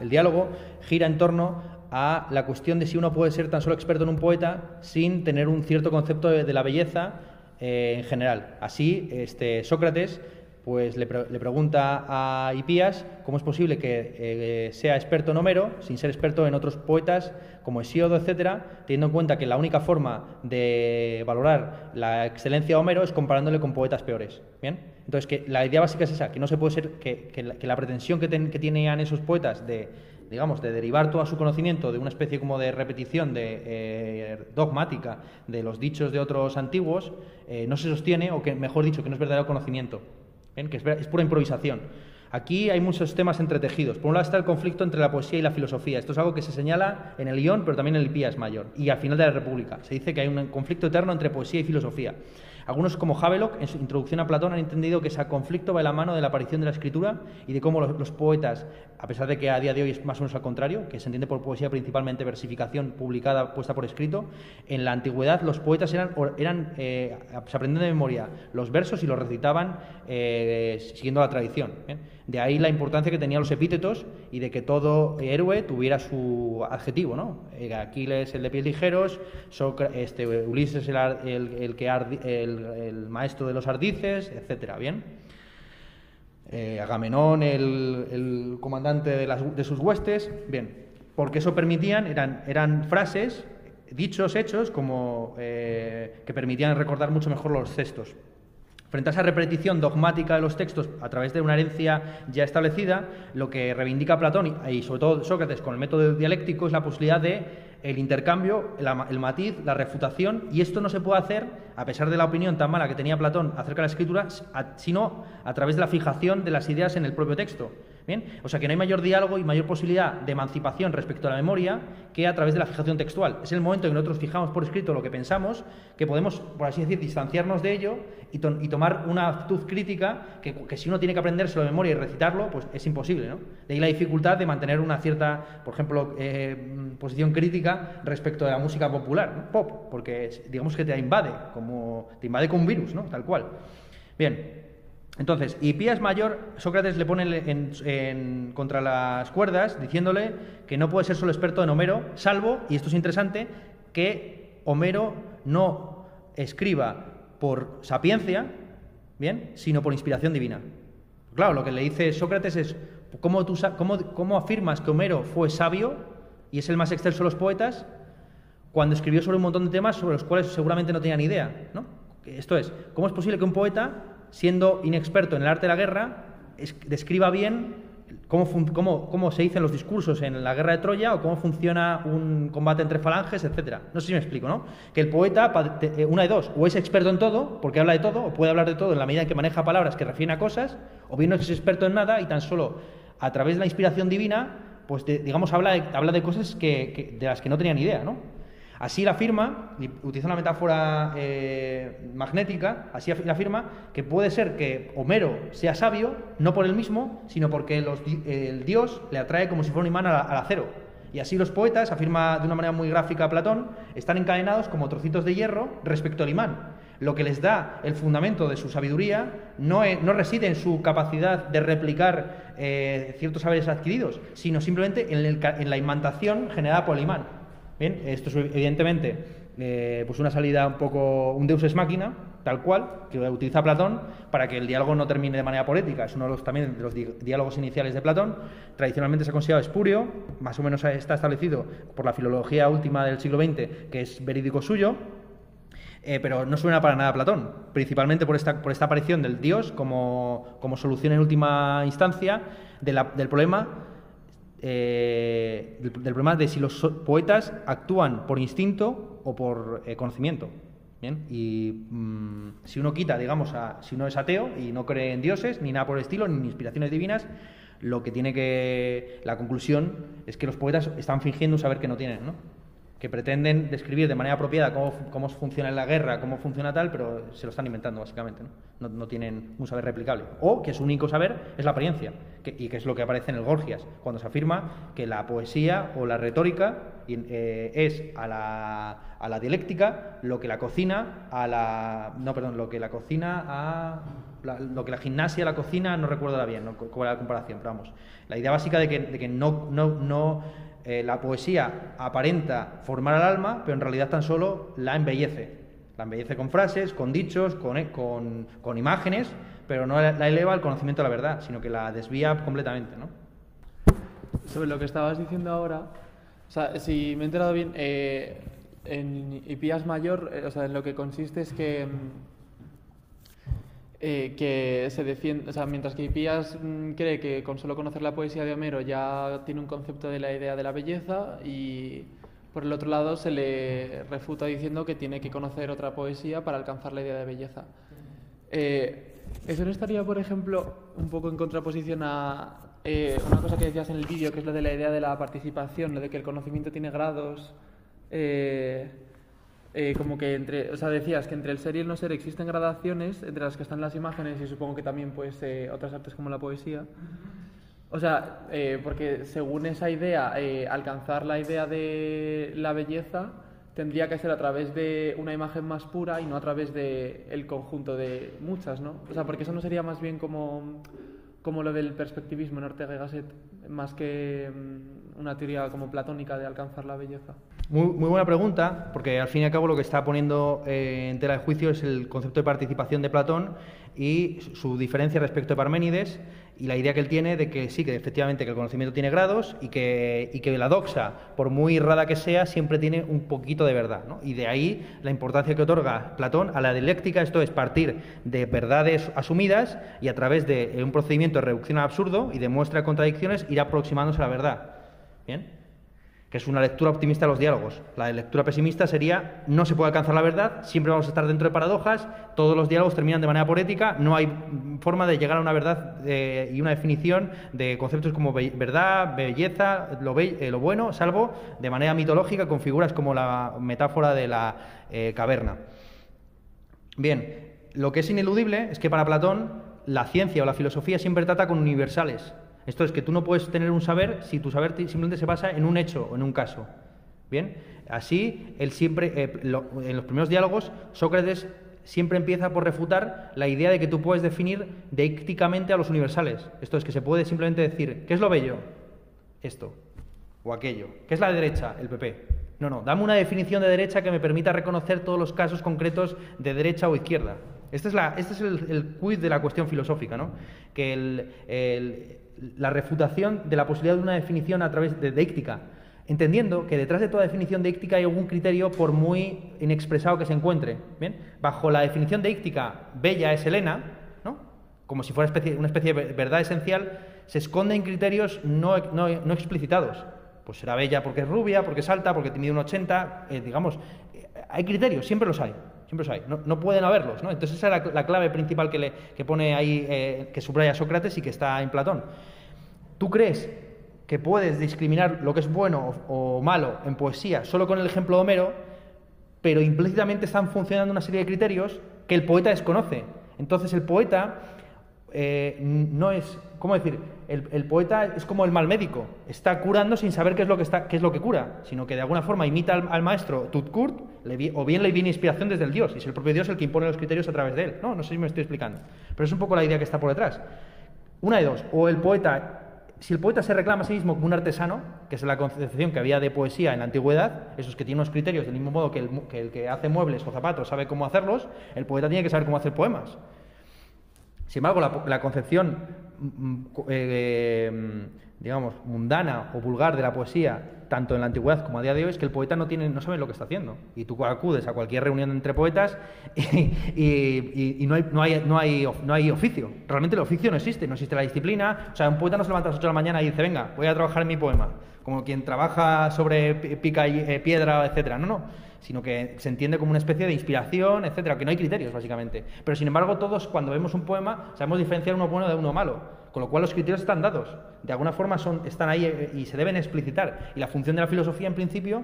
el diálogo gira en torno a la cuestión de si uno puede ser tan solo experto en un poeta sin tener un cierto concepto de, la belleza eh, en general. Así, este, Sócrates pues le, pregunta a Hipías cómo es posible que eh, sea experto en Homero sin ser experto en otros poetas como Hesíodo, etcétera, teniendo en cuenta que la única forma de valorar la excelencia de Homero es comparándole con poetas peores. Bien, entonces que la idea básica es esa, que no se puede ser que, la, pretensión que, tenían esos poetas de digamos, de derivar todo su conocimiento de una especie como de repetición de, eh, dogmática de los dichos de otros antiguos, eh, no se sostiene, o que, mejor dicho, que no es verdadero conocimiento que es, pura improvisación. Aquí hay muchos temas entretejidos. Por un lado está el conflicto entre la poesía y la filosofía. Esto es algo que se señala en el guion, pero también en el Pías Mayor y al final de la República. Se dice que hay un conflicto eterno entre poesía y filosofía. Algunos, como Havelock, en su introducción a Platón, han entendido que ese conflicto va de la mano de la aparición de la escritura y de cómo los, poetas, a pesar de que a día de hoy es más o menos al contrario, que se entiende por poesía principalmente versificación publicada, puesta por escrito, en la antigüedad los poetas eran, eran eh, se aprendían de memoria los versos y los recitaban eh, siguiendo la tradición. ¿eh? De ahí la importancia que tenían los epítetos y de que todo héroe tuviera su adjetivo, ¿no? Eh, Aquiles el de pies ligeros, este, Ulises el, el, que el, maestro de los ardices, etcétera, ¿bien? Eh, Agamenón el, comandante de, las, de, sus huestes, bien, porque eso permitían, eran, eran frases, dichos, hechos, como eh, que permitían recordar mucho mejor los cestos. Frente a esa repetición dogmática de los textos a través de una herencia ya establecida, lo que reivindica Platón y sobre todo Sócrates con el método dialéctico es la posibilidad de el intercambio, el, matiz, la refutación, y esto no se puede hacer, a pesar de la opinión tan mala que tenía Platón acerca de la escritura, sino a través de la fijación de las ideas en el propio texto. ¿Bien? O sea que no hay mayor diálogo y mayor posibilidad de emancipación respecto a la memoria que a través de la fijación textual. Es el momento en que nosotros fijamos por escrito lo que pensamos, que podemos, por así decir, distanciarnos de ello y, tomar una actitud crítica que, si uno tiene que aprenderse de memoria y recitarlo, pues es imposible. ¿no? De ahí la dificultad de mantener una cierta, por ejemplo, eh, posición crítica respecto a la música popular, pop, porque digamos que te invade, como te invade con un virus, ¿no? tal cual. Bien, entonces, Hipías mayor, Sócrates le pone en, contra las cuerdas diciéndole que no puede ser solo experto en Homero, salvo, y esto es interesante, que Homero no escriba por sapiencia, ¿bien?, sino por inspiración divina. Claro, lo que le dice Sócrates es, ¿cómo, tú, cómo, cómo afirmas que Homero fue sabio y es el más excelso de los poetas cuando escribió sobre un montón de temas sobre los cuales seguramente no tenía ni idea, ¿no? Esto es, ¿cómo es posible que un poeta siendo inexperto en el arte de la guerra, describa bien cómo, se dicen los discursos en la guerra de Troya o cómo funciona un combate entre falanges, etcétera. No sé si me explico, ¿no? Que el poeta, eh, una de dos, o es experto en todo, porque habla de todo, o puede hablar de todo en la medida en que maneja palabras que refieren a cosas, o bien no es experto en nada y tan solo a través de la inspiración divina, pues digamos, habla de, habla de cosas que, de las que no tenía ni idea, ¿no? Así la firma, utiliza una metáfora eh, magnética, así la afirma que puede ser que Homero sea sabio, no por él mismo, sino porque el dios le atrae como si fuera un imán al, acero. Y así los poetas, afirma de una manera muy gráfica Platón, están encadenados como trocitos de hierro respecto al imán. Lo que les da el fundamento de su sabiduría no, reside en su capacidad de replicar eh, ciertos saberes adquiridos, sino simplemente en la imantación generada por el imán. Bien, esto es evidentemente eh, pues una salida un poco, un deus ex máquina, tal cual, que utiliza Platón para que el diálogo no termine de manera poética. Es uno de los, también de los diálogos iniciales de Platón. Tradicionalmente se ha considerado espurio, más o menos está establecido por la filología última del siglo XX, que es verídico suyo. Eh, pero no suena para nada a Platón, principalmente por esta, por esta aparición del Dios como, como solución en última instancia del problema eh, del, problema de si los poetas actúan por instinto o por eh, conocimiento. ¿bien? Y mm, si uno quita, digamos, a, si uno es ateo y no cree en dioses, ni nada por el estilo, ni inspiraciones divinas, lo que tiene que. La conclusión es que los poetas están fingiendo saber que no tienen, ¿no? Que pretenden describir de manera apropiada cómo, cómo, funciona la guerra, cómo funciona tal, pero se lo están inventando básicamente, ¿no? No, tienen un saber replicable. O que su único saber es la apariencia, y que es lo que aparece en el Gorgias, cuando se afirma que la poesía o la retórica eh, es a la, a la, dialéctica lo que la cocina a la... No, perdón, lo que la cocina a... lo que la gimnasia la cocina, no recuerdo la bien, ¿no? cuál era la comparación, pero vamos. La idea básica de que, de que no, no, no eh, la poesía aparenta formar al alma, pero en realidad tan solo la embellece. La embellece con frases, con dichos, con, eh, con, imágenes, pero no la eleva al conocimiento de la verdad, sino que la desvía completamente. ¿no? Sobre lo que estabas diciendo ahora, o sea, si me he enterado bien, eh, en Ipías Mayor, o sea, en lo que consiste es que mm, eh, que se defiende, o sea, mientras que Hipías mm, cree que con solo conocer la poesía de Homero ya tiene un concepto de la idea de la belleza y por el otro lado se le refuta diciendo que tiene que conocer otra poesía para alcanzar la idea de belleza. Eh, ¿Eso no estaría, por ejemplo, un poco en contraposición a eh, una cosa que decías en el vídeo, que es lo de la idea de la participación, lo de que el conocimiento tiene grados? Como que entre, o sea, decías que entre el ser y el no ser existen gradaciones entre las que están las imágenes y supongo que también pues eh, otras artes como la poesía. O sea, eh, porque según esa idea, eh, alcanzar la idea de la belleza tendría que ser a través de una imagen más pura y no a través de el conjunto de muchas, ¿no? O sea, porque eso no sería más bien como, como lo del perspectivismo en Ortega y Gasset, más que mm, una teoría como platónica de alcanzar la belleza. Muy, muy buena pregunta, porque al fin y al cabo lo que está poniendo eh, en tela de juicio es el concepto de participación de Platón y su diferencia respecto de Parménides y la idea que él tiene de que sí, que efectivamente el conocimiento tiene grados y que, y que la doxa, por muy errada que sea, siempre tiene un poquito de verdad. ¿no? Y de ahí la importancia que otorga Platón a la dialéctica, esto es partir de verdades asumidas y a través de un procedimiento de reducción al absurdo y de muestra de contradicciones ir aproximándose a la verdad. ¿Bien? Que es una lectura optimista de los diálogos. La lectura pesimista sería no se puede alcanzar la verdad, siempre vamos a estar dentro de paradojas, todos los diálogos terminan de manera poética, no hay forma de llegar a una verdad eh, y una definición de conceptos como verdad, belleza, lo, eh, lo, bueno, salvo de manera mitológica con figuras como la metáfora de la eh, caverna. Bien, lo que es ineludible es que para Platón la ciencia o la filosofía siempre trata con universales, esto es que tú no puedes tener un saber si tu saber simplemente se basa en un hecho o en un caso. Bien, así él siempre, eh, en los primeros diálogos, Sócrates siempre empieza por refutar la idea de que tú puedes definir deícticamente a los universales. Esto es que se puede simplemente decir, ¿qué es lo bello? Esto o aquello. ¿Qué es la derecha? El PP. No, no, dame una definición de derecha que me permita reconocer todos los casos concretos de derecha o izquierda. Este es, la, este es el, quiz de la cuestión filosófica, ¿no? Que el, la refutación de la posibilidad de una definición a través de deíctica, entendiendo que detrás de toda definición deíctica hay algún criterio por muy inexpresado que se encuentre. ¿bien? Bajo la definición deíctica, bella es Helena, ¿no? como si fuera una especie de verdad esencial, se esconden criterios no, no, no, explicitados. Pues será bella porque es rubia, porque es alta, porque mide un 80, eh, digamos, eh, hay criterios, siempre los hay. Siempre hay, no, no pueden haberlos. ¿no? Entonces esa es la, la clave principal que, le, que pone ahí, eh, que subraya Sócrates y que está en Platón. ¿Tú crees que puedes discriminar lo que es bueno o, o malo en poesía solo con el ejemplo de Homero, pero implícitamente están funcionando una serie de criterios que el poeta desconoce? Entonces el poeta eh, no es, ¿cómo decir? El, poeta es como el mal médico, está curando sin saber qué es lo que, está, qué es lo que cura, sino que de alguna forma imita al, maestro Tutkurt, o bien le viene inspiración desde el Dios, y es el propio Dios el que impone los criterios a través de él. No, no sé si me estoy explicando, pero es un poco la idea que está por detrás. Una de dos, o el poeta si el poeta se reclama a sí mismo como un artesano, que es la concepción que había de poesía en la antigüedad, esos que tienen unos criterios del mismo modo que el, que hace muebles o zapatos sabe cómo hacerlos, el poeta tiene que saber cómo hacer poemas. Sin embargo, la, la concepción, eh, digamos, mundana o vulgar de la poesía, tanto en la antigüedad como a día de hoy, es que el poeta no, tiene, no sabe lo que está haciendo. Y tú acudes a cualquier reunión entre poetas *laughs* y, no, hay, no, hay, no hay oficio. Realmente el oficio no existe, no existe la disciplina. O sea, un poeta no se levanta a las 8 de la mañana y dice, venga, voy a trabajar en mi poema. Como quien trabaja sobre pica y eh, piedra, etcétera. No, no sino que se entiende como una especie de inspiración, etcétera, que no hay criterios, básicamente. Pero sin embargo, todos cuando vemos un poema sabemos diferenciar uno bueno de uno malo, con lo cual los criterios están dados. De alguna forma son, están ahí y se deben explicitar. Y la función de la filosofía, en principio,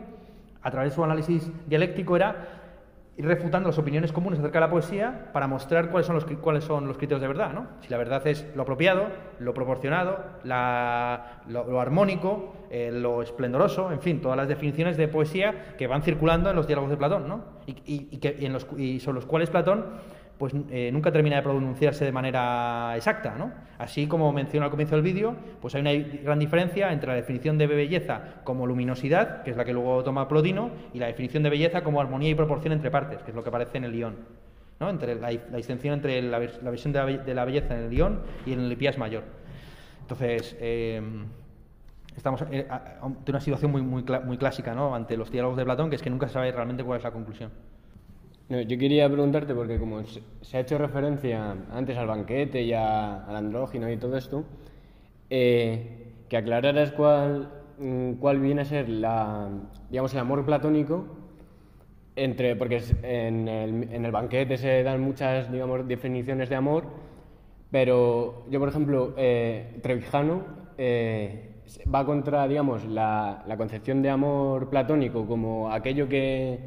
a través de su análisis dialéctico, era ir refutando las opiniones comunes acerca de la poesía para mostrar cuáles son los, cuáles son los criterios de verdad. ¿no? Si la verdad es lo apropiado, lo proporcionado, la, lo, armónico, eh, lo esplendoroso, en fin, todas las definiciones de poesía que van circulando en los diálogos de Platón, ¿no? y, y, que, y, en los, sobre los cuales Platón pues eh, nunca termina de pronunciarse de manera exacta. ¿no? Así como menciono al comienzo del vídeo, pues hay una gran diferencia entre la definición de belleza como luminosidad, que es la que luego toma Plotino, y la definición de belleza como armonía y proporción entre partes, que es lo que aparece en el guion. ¿no? Entre la, distinción entre la, visión de la, belleza en el guion y en el Hipias mayor. Entonces, eh, estamos ante una situación muy clásica ¿no? ante los diálogos de Platón, que es que nunca se sabe realmente cuál es la conclusión. No, yo quería preguntarte, porque como se ha hecho referencia antes al banquete y a, al andrógino y todo esto, eh, que aclararas cuál, cuál viene a ser la, digamos, el amor platónico, entre, porque en el, en el banquete se dan muchas digamos, definiciones de amor, pero yo, por ejemplo, eh, Trevijano eh, va contra digamos, la, la concepción de amor platónico como aquello que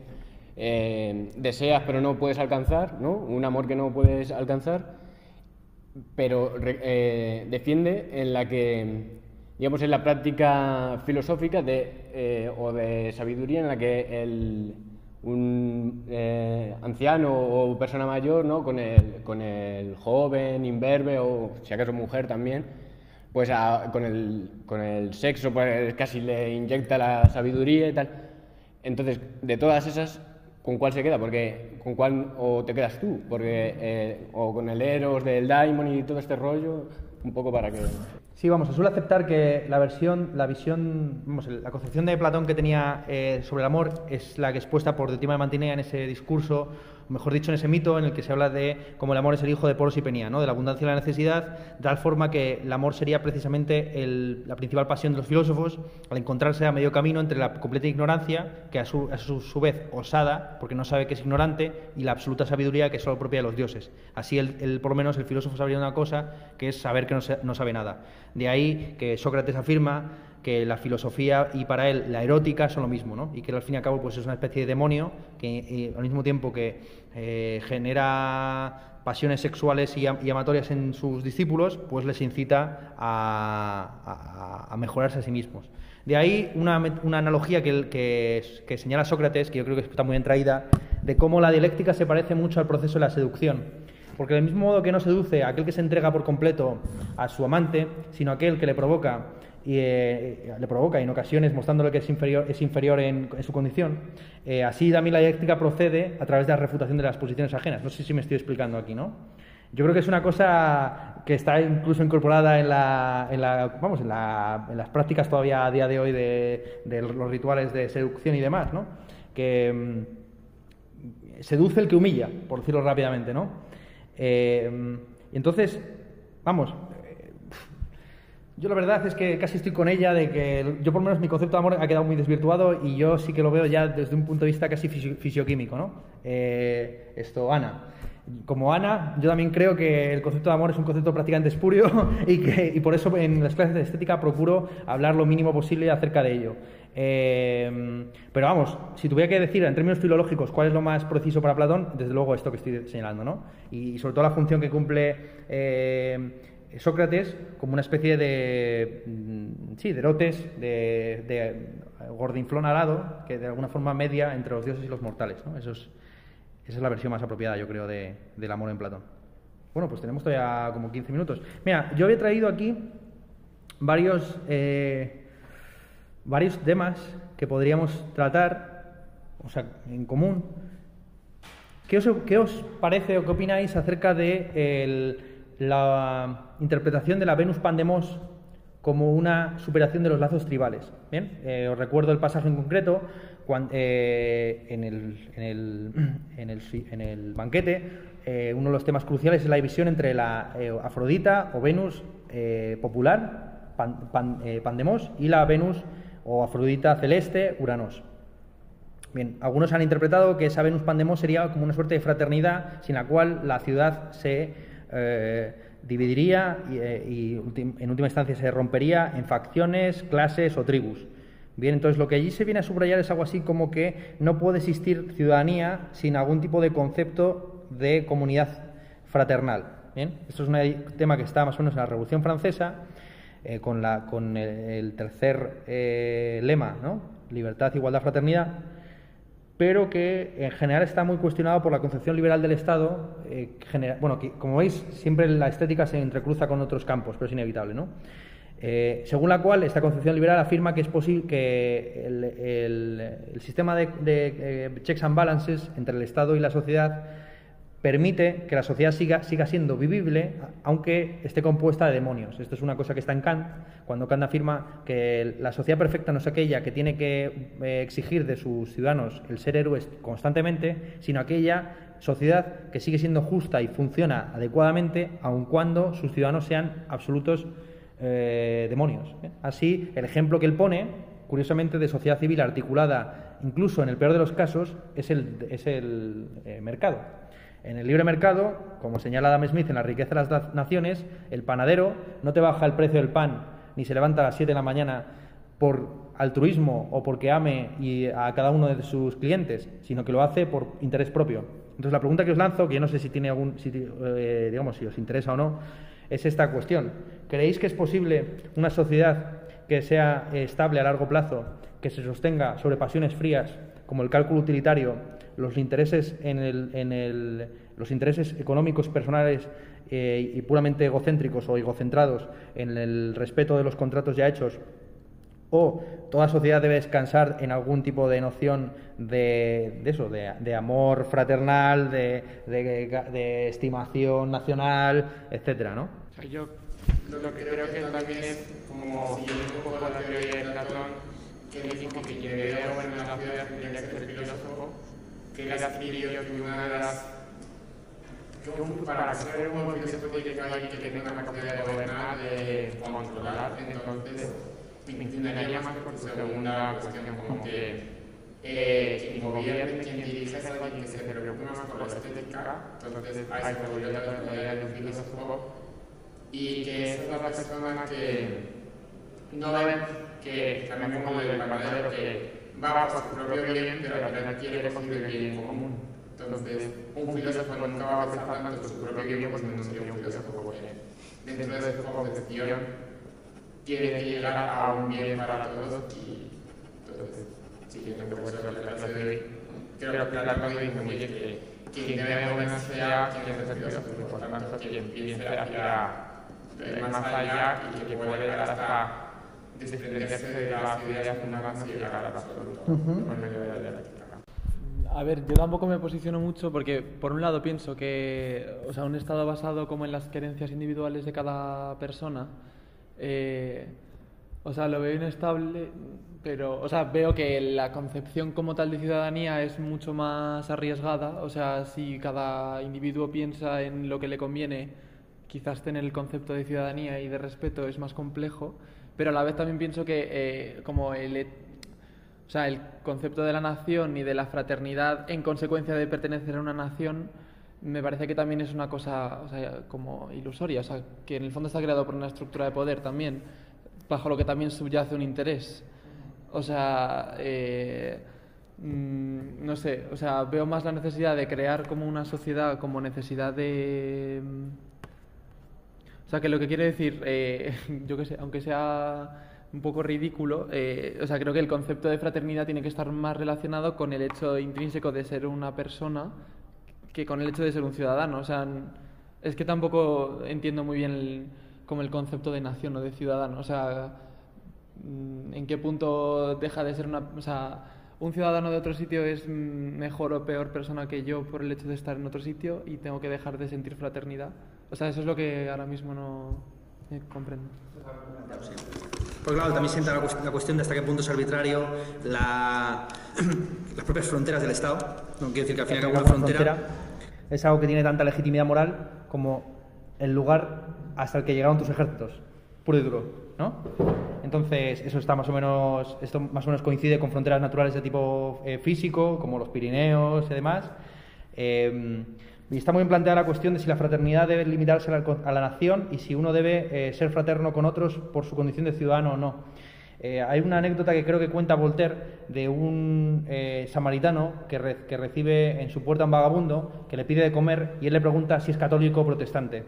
eh, deseas pero no puedes alcanzar, ¿no? Un amor que no puedes alcanzar, pero eh, defiende en la que, digamos, en la práctica filosófica de, o de sabiduría en la que el un eh, anciano o persona mayor, ¿no? Con el, con el joven, imberbe o si acaso mujer también, pues con, el, con el sexo pues casi le inyecta la sabiduría y tal. Entonces, de todas esas, ¿con cuál se queda? Porque con cuál o te quedas tú, porque eh, o con el Eros del Daimon y todo este rollo, un poco para que Sí, vamos, se suele aceptar que la versión, la visión, vamos, la concepción de Platón que tenía eh, sobre el amor es la que expuesta por Diotima de Mantinea en ese discurso mejor dicho, en ese mito en el que se habla de cómo el amor es el hijo de Poros y Penía, ¿no? de la abundancia y la necesidad, de tal forma que el amor sería precisamente la principal pasión de los filósofos al encontrarse a medio camino entre la completa ignorancia, que a su, a su, vez osada, porque no sabe que es ignorante, y la absoluta sabiduría, que es solo propia de los dioses. Así, el, por lo menos, el filósofo sabría una cosa, que es saber que no, no sabe nada. De ahí que Sócrates afirma que la filosofía y para él la erótica son lo mismo, ¿no? Y que al fin y al cabo pues es una especie de demonio que al mismo tiempo que eh, genera pasiones sexuales y, amatorias en sus discípulos, pues les incita a, mejorarse a sí mismos. De ahí una, analogía que, que, señala Sócrates, que yo creo que está muy bien traída, de cómo la dialéctica se parece mucho al proceso de la seducción. Porque del mismo modo que no seduce a aquel que se entrega por completo a su amante, sino aquel que le provoca y eh, le provoca en ocasiones mostrándole que es inferior, es inferior en, su condición. Eh, así también la dialéctica procede a través de la refutación de las posiciones ajenas. No sé si me estoy explicando aquí, ¿no? Yo creo que es una cosa que está incluso incorporada en, la, en, la, vamos, en, la, en las prácticas todavía a día de hoy de, de, los rituales de seducción y demás, ¿no? Que mm, seduce el que humilla, por decirlo rápidamente, ¿no? Eh, y entonces, vamos, yo la verdad es que casi estoy con ella de que yo por lo menos mi concepto de amor ha quedado muy desvirtuado y yo sí que lo veo ya desde un punto de vista casi fisioquímico, ¿no? Eh, esto, Ana. Como Ana, yo también creo que el concepto de amor es un concepto prácticamente espurio *laughs* y, que, y por eso en las clases de estética procuro hablar lo mínimo posible acerca de ello. Eh, pero vamos, si tuviera que decir en términos filológicos cuál es lo más preciso para Platón, desde luego esto que estoy señalando, ¿no? Y, sobre todo la función que cumple eh, Sócrates como una especie de, mm, sí, de erotes, de, de gordinflón alado, que de alguna forma media entre los dioses y los mortales. Eso es, esa es la versión más apropiada, yo creo, de, del amor en Platón. Bueno, pues tenemos todavía como 15 minutos. Mira, yo había traído aquí varios, eh, varios temas que podríamos tratar, o sea, en común. ¿Qué os, qué os parece o qué opináis acerca de el, la interpretación de la Venus Pandemos como una superación de los lazos tribales. Bien, eh, os recuerdo el pasaje en concreto eh, *clears throat* en, el, banquete. Eh, uno de los temas cruciales es la división entre la Afrodita o Venus popular, Pandemos, y la Venus o Afrodita celeste, Uranos. Bien, algunos han interpretado que esa Venus Pandemos sería como una suerte de fraternidad sin la cual la ciudad se eh, dividiría eh, y, en última instancia se rompería en facciones, clases o tribus. Bien, entonces lo que allí se viene a subrayar es algo así como que no puede existir ciudadanía sin algún tipo de concepto de comunidad fraternal. Bien, esto es un tema que está más o menos en la Revolución Francesa eh, con, la, con el, tercer lema, ¿no? Libertad, igualdad, fraternidad pero que en general está muy cuestionado por la concepción liberal del Estado. Eh, bueno, como veis, siempre la estética se entrecruza con otros campos, pero es inevitable, ¿no? Eh, según la cual esta concepción liberal afirma que es posible que el, sistema de, eh, checks and balances entre el Estado y la sociedad permite que la sociedad siga, siga siendo vivible aunque esté compuesta de demonios. Esto es una cosa que está en Kant, cuando Kant afirma que la sociedad perfecta no es aquella que tiene que eh, exigir de sus ciudadanos el ser héroes constantemente, sino aquella sociedad que sigue siendo justa y funciona adecuadamente aun cuando sus ciudadanos sean absolutos eh, demonios. ¿eh? Así, el ejemplo que él pone, curiosamente, de sociedad civil articulada, incluso en el peor de los casos, es el, es el mercado. En el libre mercado, como señala Adam Smith en La riqueza de las naciones, el panadero no te baja el precio del pan ni se levanta a las 7 de la mañana por altruismo o porque ame y a cada uno de sus clientes, sino que lo hace por interés propio. Entonces la pregunta que os lanzo, que yo no sé si tiene algún, si, eh, digamos, si os interesa o no, es esta cuestión. ¿Creéis que es posible una sociedad que sea estable a largo plazo, que se sostenga sobre pasiones frías como el cálculo utilitario, los intereses, en el, los intereses económicos personales eh, y puramente egocéntricos o egocentrados en el respeto de los contratos ya hechos o toda sociedad debe descansar en algún tipo de noción de, eso, de, amor fraternal, de, de, estimación nacional, etcétera, ¿no? yo lo que creo que también es como un poco la teoría de Platón, que dijo que quien debe gobernar la ciudad tendría que ser filósofo, que era Sirio que una de las que para ser un buen filósofo tiene que alguien que tenga una capacidad de gobernar, de controlar, entonces me inclinaría más por segunda cuestión, como que eh, quien gobierne, quien dirige es alguien que se preocupa más por la estética, entonces ahí se volvió la idea de un filósofo, y que es una persona que no ven que también como el panadero que va por su propio bien, pero al final quiere construir el bien común. Entonces, un filósofo nunca va a pensar tanto su propio bien, pues no sería un filósofo, porque dentro de su concepción tiene que llegar a un bien para todos y entonces, siguiendo un poco la clase de hoy, creo que dice muy bien que quien debe gobernar sea quien es el filósofo, por tanto, quien piense hacia más allá y que puede llegar hasta desprenderse de las ideas humanas y llegar al absoluto por medio de la dialéctica. A ver, yo tampoco me posiciono mucho porque, por un lado, pienso que o sea, un estado basado como en las creencias individuales de cada persona eh, o sea, lo veo inestable, pero, o sea, veo que la concepción como tal de ciudadanía es mucho más arriesgada. O sea, si cada individuo piensa en lo que le conviene, quizás tener el concepto de ciudadanía y de respeto es más complejo. Pero a la vez también pienso que, eh, como el, o sea, el concepto de la nación y de la fraternidad en consecuencia de pertenecer a una nación me parece que también es una cosa o sea, como ilusoria, o sea, que en el fondo está creado por una estructura de poder también, bajo lo que también subyace un interés. O sea, eh, mm, no sé, o sea, veo más la necesidad de crear como una sociedad, como necesidad de... o sea, que lo que quiere decir, eh, *laughs* yo qué sé, aunque sea un poco ridículo, eh, o sea, creo que el concepto de fraternidad tiene que estar más relacionado con el hecho intrínseco de ser una persona que con el hecho de ser un ciudadano. O sea, es que tampoco entiendo muy bien el, como el concepto de nación o de ciudadano. O sea, ¿en qué punto deja de ser una... O sea, un ciudadano de otro sitio es mejor o peor persona que yo por el hecho de estar en otro sitio y tengo que dejar de sentir fraternidad. O sea, eso es lo que ahora mismo no comprendo. Pues claro, también sienta la, cuestión de hasta qué punto es arbitrario la, *clears throat* las propias fronteras del Estado. No quiero decir que al fin y al cabo la frontera es algo que tiene tanta legitimidad moral como el lugar hasta el que llegaron tus ejércitos, puro y duro, ¿no? Entonces, eso está más o menos, esto más o menos coincide con fronteras naturales de tipo eh, físico, como los Pirineos y demás. Eh, y está muy bien planteada la cuestión de si la fraternidad debe limitarse a la, nación y si uno debe eh, ser fraterno con otros por su condición de ciudadano o no. Eh, hay una anécdota que creo que cuenta Voltaire de un eh, samaritano que, recibe en su puerta a un vagabundo que le pide de comer y él le pregunta si es católico o protestante.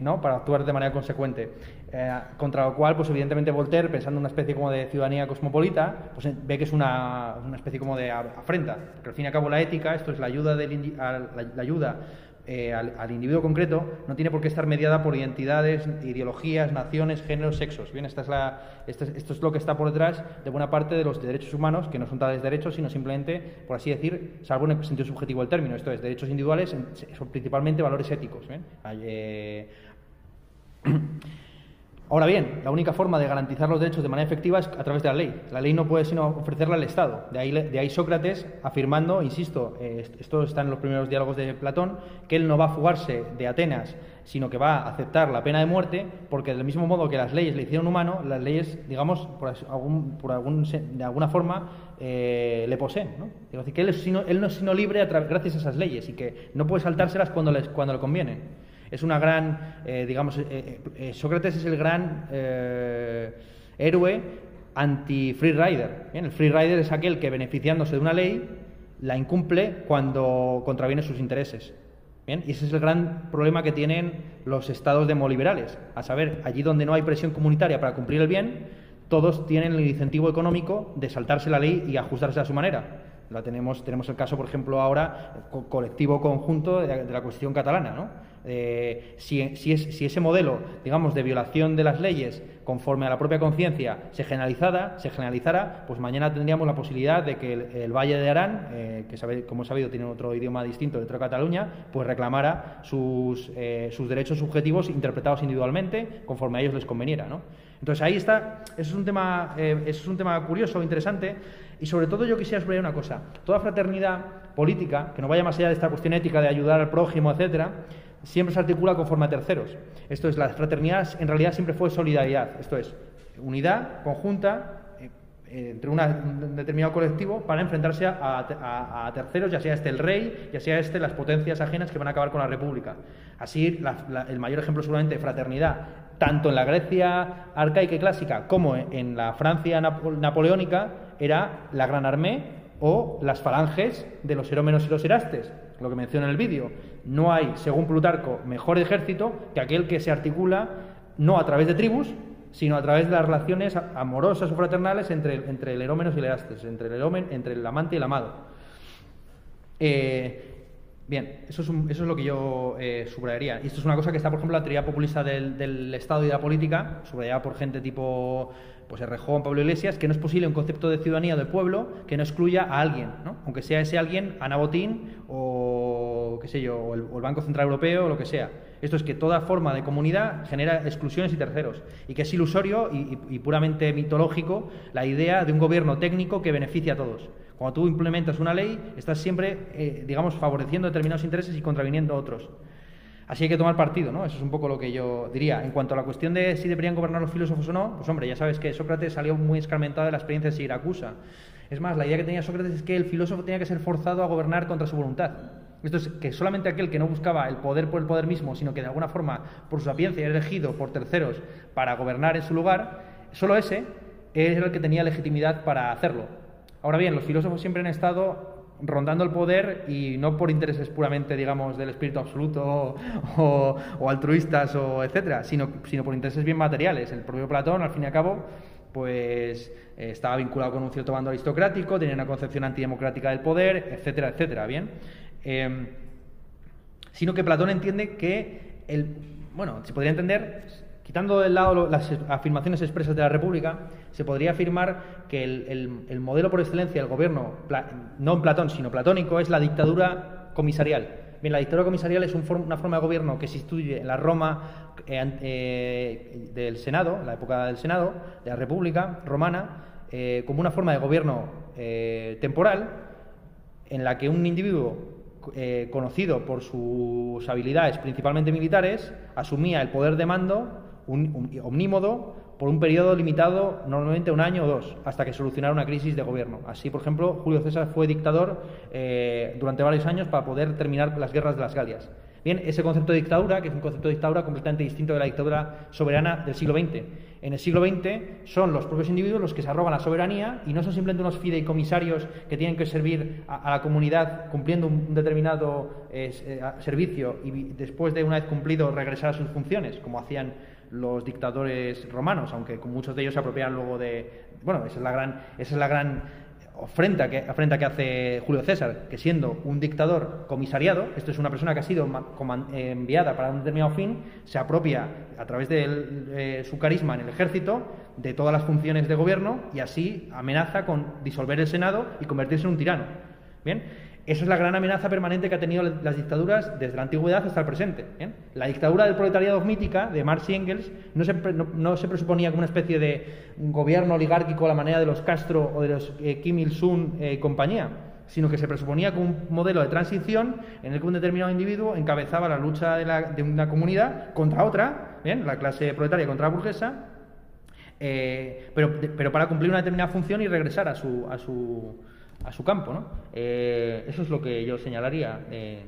¿no? para actuar de manera consecuente. Eh, contra lo cual, pues evidentemente Voltaire, pensando en una especie como de ciudadanía cosmopolita, pues ve que es una, una especie como de afrenta. Porque al fin y al cabo la ética, esto es la ayuda, del, eh, al, individuo concreto no tiene por qué estar mediada por identidades, ideologías, naciones, géneros, sexos. Bien, esta es la, esto, es, lo que está por detrás de buena parte de los derechos humanos, que no son tales derechos, sino simplemente, por así decir, salvo en el sentido subjetivo del término, esto es, derechos individuales son principalmente valores éticos. Eh, *clears throat* Ahora bien, la única forma de garantizar los derechos de manera efectiva es a través de la ley. La ley no puede sino ofrecerla al Estado. De ahí, de ahí Sócrates afirmando, insisto, eh, esto está en los primeros diálogos de Platón, que él no va a fugarse de Atenas, sino que va a aceptar la pena de muerte, porque del mismo modo que las leyes le hicieron humano, las leyes, digamos, por, algún, por algún, de alguna forma, eh, le poseen. ¿no? Es decir, que él, es él no es sino libre gracias a esas leyes y que no puede saltárselas cuando, les, cuando le conviene es una gran, eh, digamos, eh, eh, Sócrates es el gran héroe anti-free rider. Bien, el free rider es aquel que beneficiándose de una ley la incumple cuando contraviene sus intereses. Bien, y ese es el gran problema que tienen los estados demoliberales. A saber, allí donde no hay presión comunitaria para cumplir el bien, todos tienen el incentivo económico de saltarse la ley y ajustarse a su manera. La tenemos, tenemos el caso, por ejemplo, ahora, colectivo conjunto de, la, Constitución catalana. ¿no? Eh, si, si, es, si, ese modelo, digamos, de violación de las leyes conforme a la propia conciencia se generalizara, se generalizara, pues mañana tendríamos la posibilidad de que el, Valle de Arán, eh, que como he sabido tiene otro idioma distinto dentro de Cataluña, pues reclamara sus, eh, derechos subjetivos interpretados individualmente conforme a ellos les conveniera. Entonces ahí está, eso es un tema, eso es un tema curioso, interesante. Y sobre todo yo quisiera subrayar una cosa. Toda fraternidad política, que no vaya más allá de esta cuestión ética de ayudar al prójimo, etcétera, siempre se articula conforme a terceros. Esto es, la fraternidad en realidad siempre fue solidaridad. Esto es, unidad conjunta eh, eh, entre un determinado colectivo para enfrentarse a, terceros, ya sea este el rey, ya sea este las potencias ajenas que van a acabar con la república. Así, el mayor ejemplo seguramente de fraternidad tanto en la Grecia arcaica y clásica como en la Francia napoleónica, era la Gran Armée o las falanges de los herómenos y los erastes, lo que menciona en el vídeo. No hay, según Plutarco, mejor ejército que aquel que se articula no a través de tribus, sino a través de las relaciones amorosas o fraternales entre, entre el herómenos y el erastes, entre el, entre el amante y el amado. Eh, Bien, eso es, eso es lo que yo eh, subrayaría. Y esto es una cosa que está, por ejemplo, la teoría populista del, Estado y de la política, subrayada por gente tipo pues Errejón, Pablo Iglesias, que no es posible un concepto de ciudadanía del pueblo que no excluya a alguien, ¿no? aunque sea ese alguien Ana Botín o, qué sé yo, o el, Banco Central Europeo o lo que sea. Esto es que toda forma de comunidad genera exclusiones y terceros, y que es ilusorio y puramente mitológico la idea de un gobierno técnico que beneficia a todos. Cuando tú implementas una ley, estás siempre, eh, digamos, favoreciendo determinados intereses y contraviniendo otros. Así hay que tomar partido, ¿no? Eso es un poco lo que yo diría. En cuanto a la cuestión de si deberían gobernar los filósofos o no, pues hombre, ya sabes que Sócrates salió muy escarmentado de la experiencia de Siracusa. Es más, la idea que tenía Sócrates es que el filósofo tenía que ser forzado a gobernar contra su voluntad. Esto es que solamente aquel que no buscaba el poder por el poder mismo, sino que de alguna forma por su sapiencia era elegido por terceros para gobernar en su lugar, solo ese era el que tenía legitimidad para hacerlo. Ahora bien, los filósofos siempre han estado rondando el poder y no por intereses puramente, digamos, del espíritu absoluto o, altruistas o etcétera, sino, sino por intereses bien materiales. El propio Platón, al fin y al cabo, pues eh, estaba vinculado con un cierto bando aristocrático, tenía una concepción antidemocrática del poder, etcétera, etcétera, ¿bien? Em, sino que Platón entiende que el, bueno, se podría entender Quitando del lado las afirmaciones expresas de la República, se podría afirmar que el, modelo por excelencia del gobierno, no en Platón, sino platónico, es la dictadura comisarial. Bien, la dictadura comisarial es una forma de gobierno que se instituye en la Roma eh, eh, del Senado, la época del Senado, de la República romana, eh, como una forma de gobierno temporal en la que un individuo conocido por sus habilidades principalmente militares asumía el poder de mando un, omnímodo por un periodo limitado, normalmente un año o dos, hasta que solucionara una crisis de gobierno. Así, por ejemplo, Julio César fue dictador eh, durante varios años para poder terminar las guerras de las Galias. Bien, ese concepto de dictadura, que es un concepto de dictadura completamente distinto de la dictadura soberana del siglo XX. En el siglo XX son los propios individuos los que se arrogan la soberanía y no son simplemente unos fideicomisarios que tienen que servir a, la comunidad cumpliendo un determinado eh, servicio y después de una vez cumplido regresar a sus funciones, como hacían los dictadores romanos, aunque muchos de ellos se apropiaron luego de... Bueno, esa es la gran, esa es la gran ofrenda que, afrenta que hace Julio César, que siendo un dictador comisariado, esto es una persona que ha sido enviada para un determinado fin, se apropia a través de eh, su carisma en el ejército de todas las funciones de gobierno y así amenaza con disolver el Senado y convertirse en un tirano. Bien, esa es la gran amenaza permanente que ha tenido las dictaduras desde la antigüedad hasta el presente. La dictadura del proletariado mítica de Marx y Engels no se, no, se, presuponía como una especie de gobierno oligárquico a la manera de los Castro o de los eh, Kim Il-sung eh, y compañía, sino que se presuponía como un modelo de transición en el que un determinado individuo encabezaba la lucha de, una comunidad contra otra, ¿bien? la clase proletaria contra la burguesa, eh, pero, pero para cumplir una determinada función y regresar a su a su campo. ¿no? Eh, eso es lo que yo señalaría. Eh,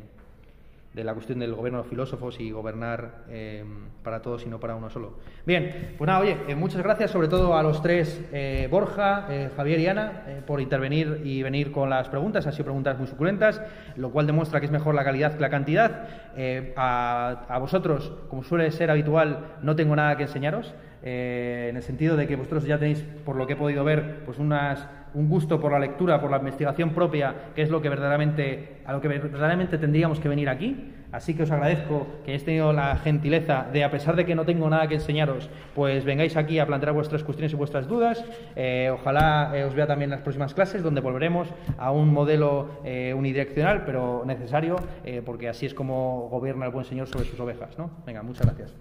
de la cuestión del gobierno de los filósofos y gobernar eh, para todos y no para uno solo. Bien, pues nada, oye, eh, muchas gracias sobre todo a los tres, eh, Borja, Javier y Ana, por intervenir y venir con las preguntas. Han sido preguntas muy suculentas, lo cual demuestra que es mejor la calidad que la cantidad. A, a, vosotros, como suele ser habitual, no tengo nada que enseñaros. en el sentido de que vosotros ya tenéis, por lo que he podido ver, pues unas un gusto por la lectura, por la investigación propia, que es lo que verdaderamente, a lo que verdaderamente tendríamos que venir aquí. Así que os agradezco que hayáis tenido la gentileza de, a pesar de que no tengo nada que enseñaros, pues vengáis aquí a plantear vuestras cuestiones y vuestras dudas. Eh, ojalá eh, os vea también en las próximas clases, donde volveremos a un modelo eh, unidireccional, pero necesario, porque así es como gobierna el buen Señor sobre sus ovejas. ¿no? Venga, muchas gracias.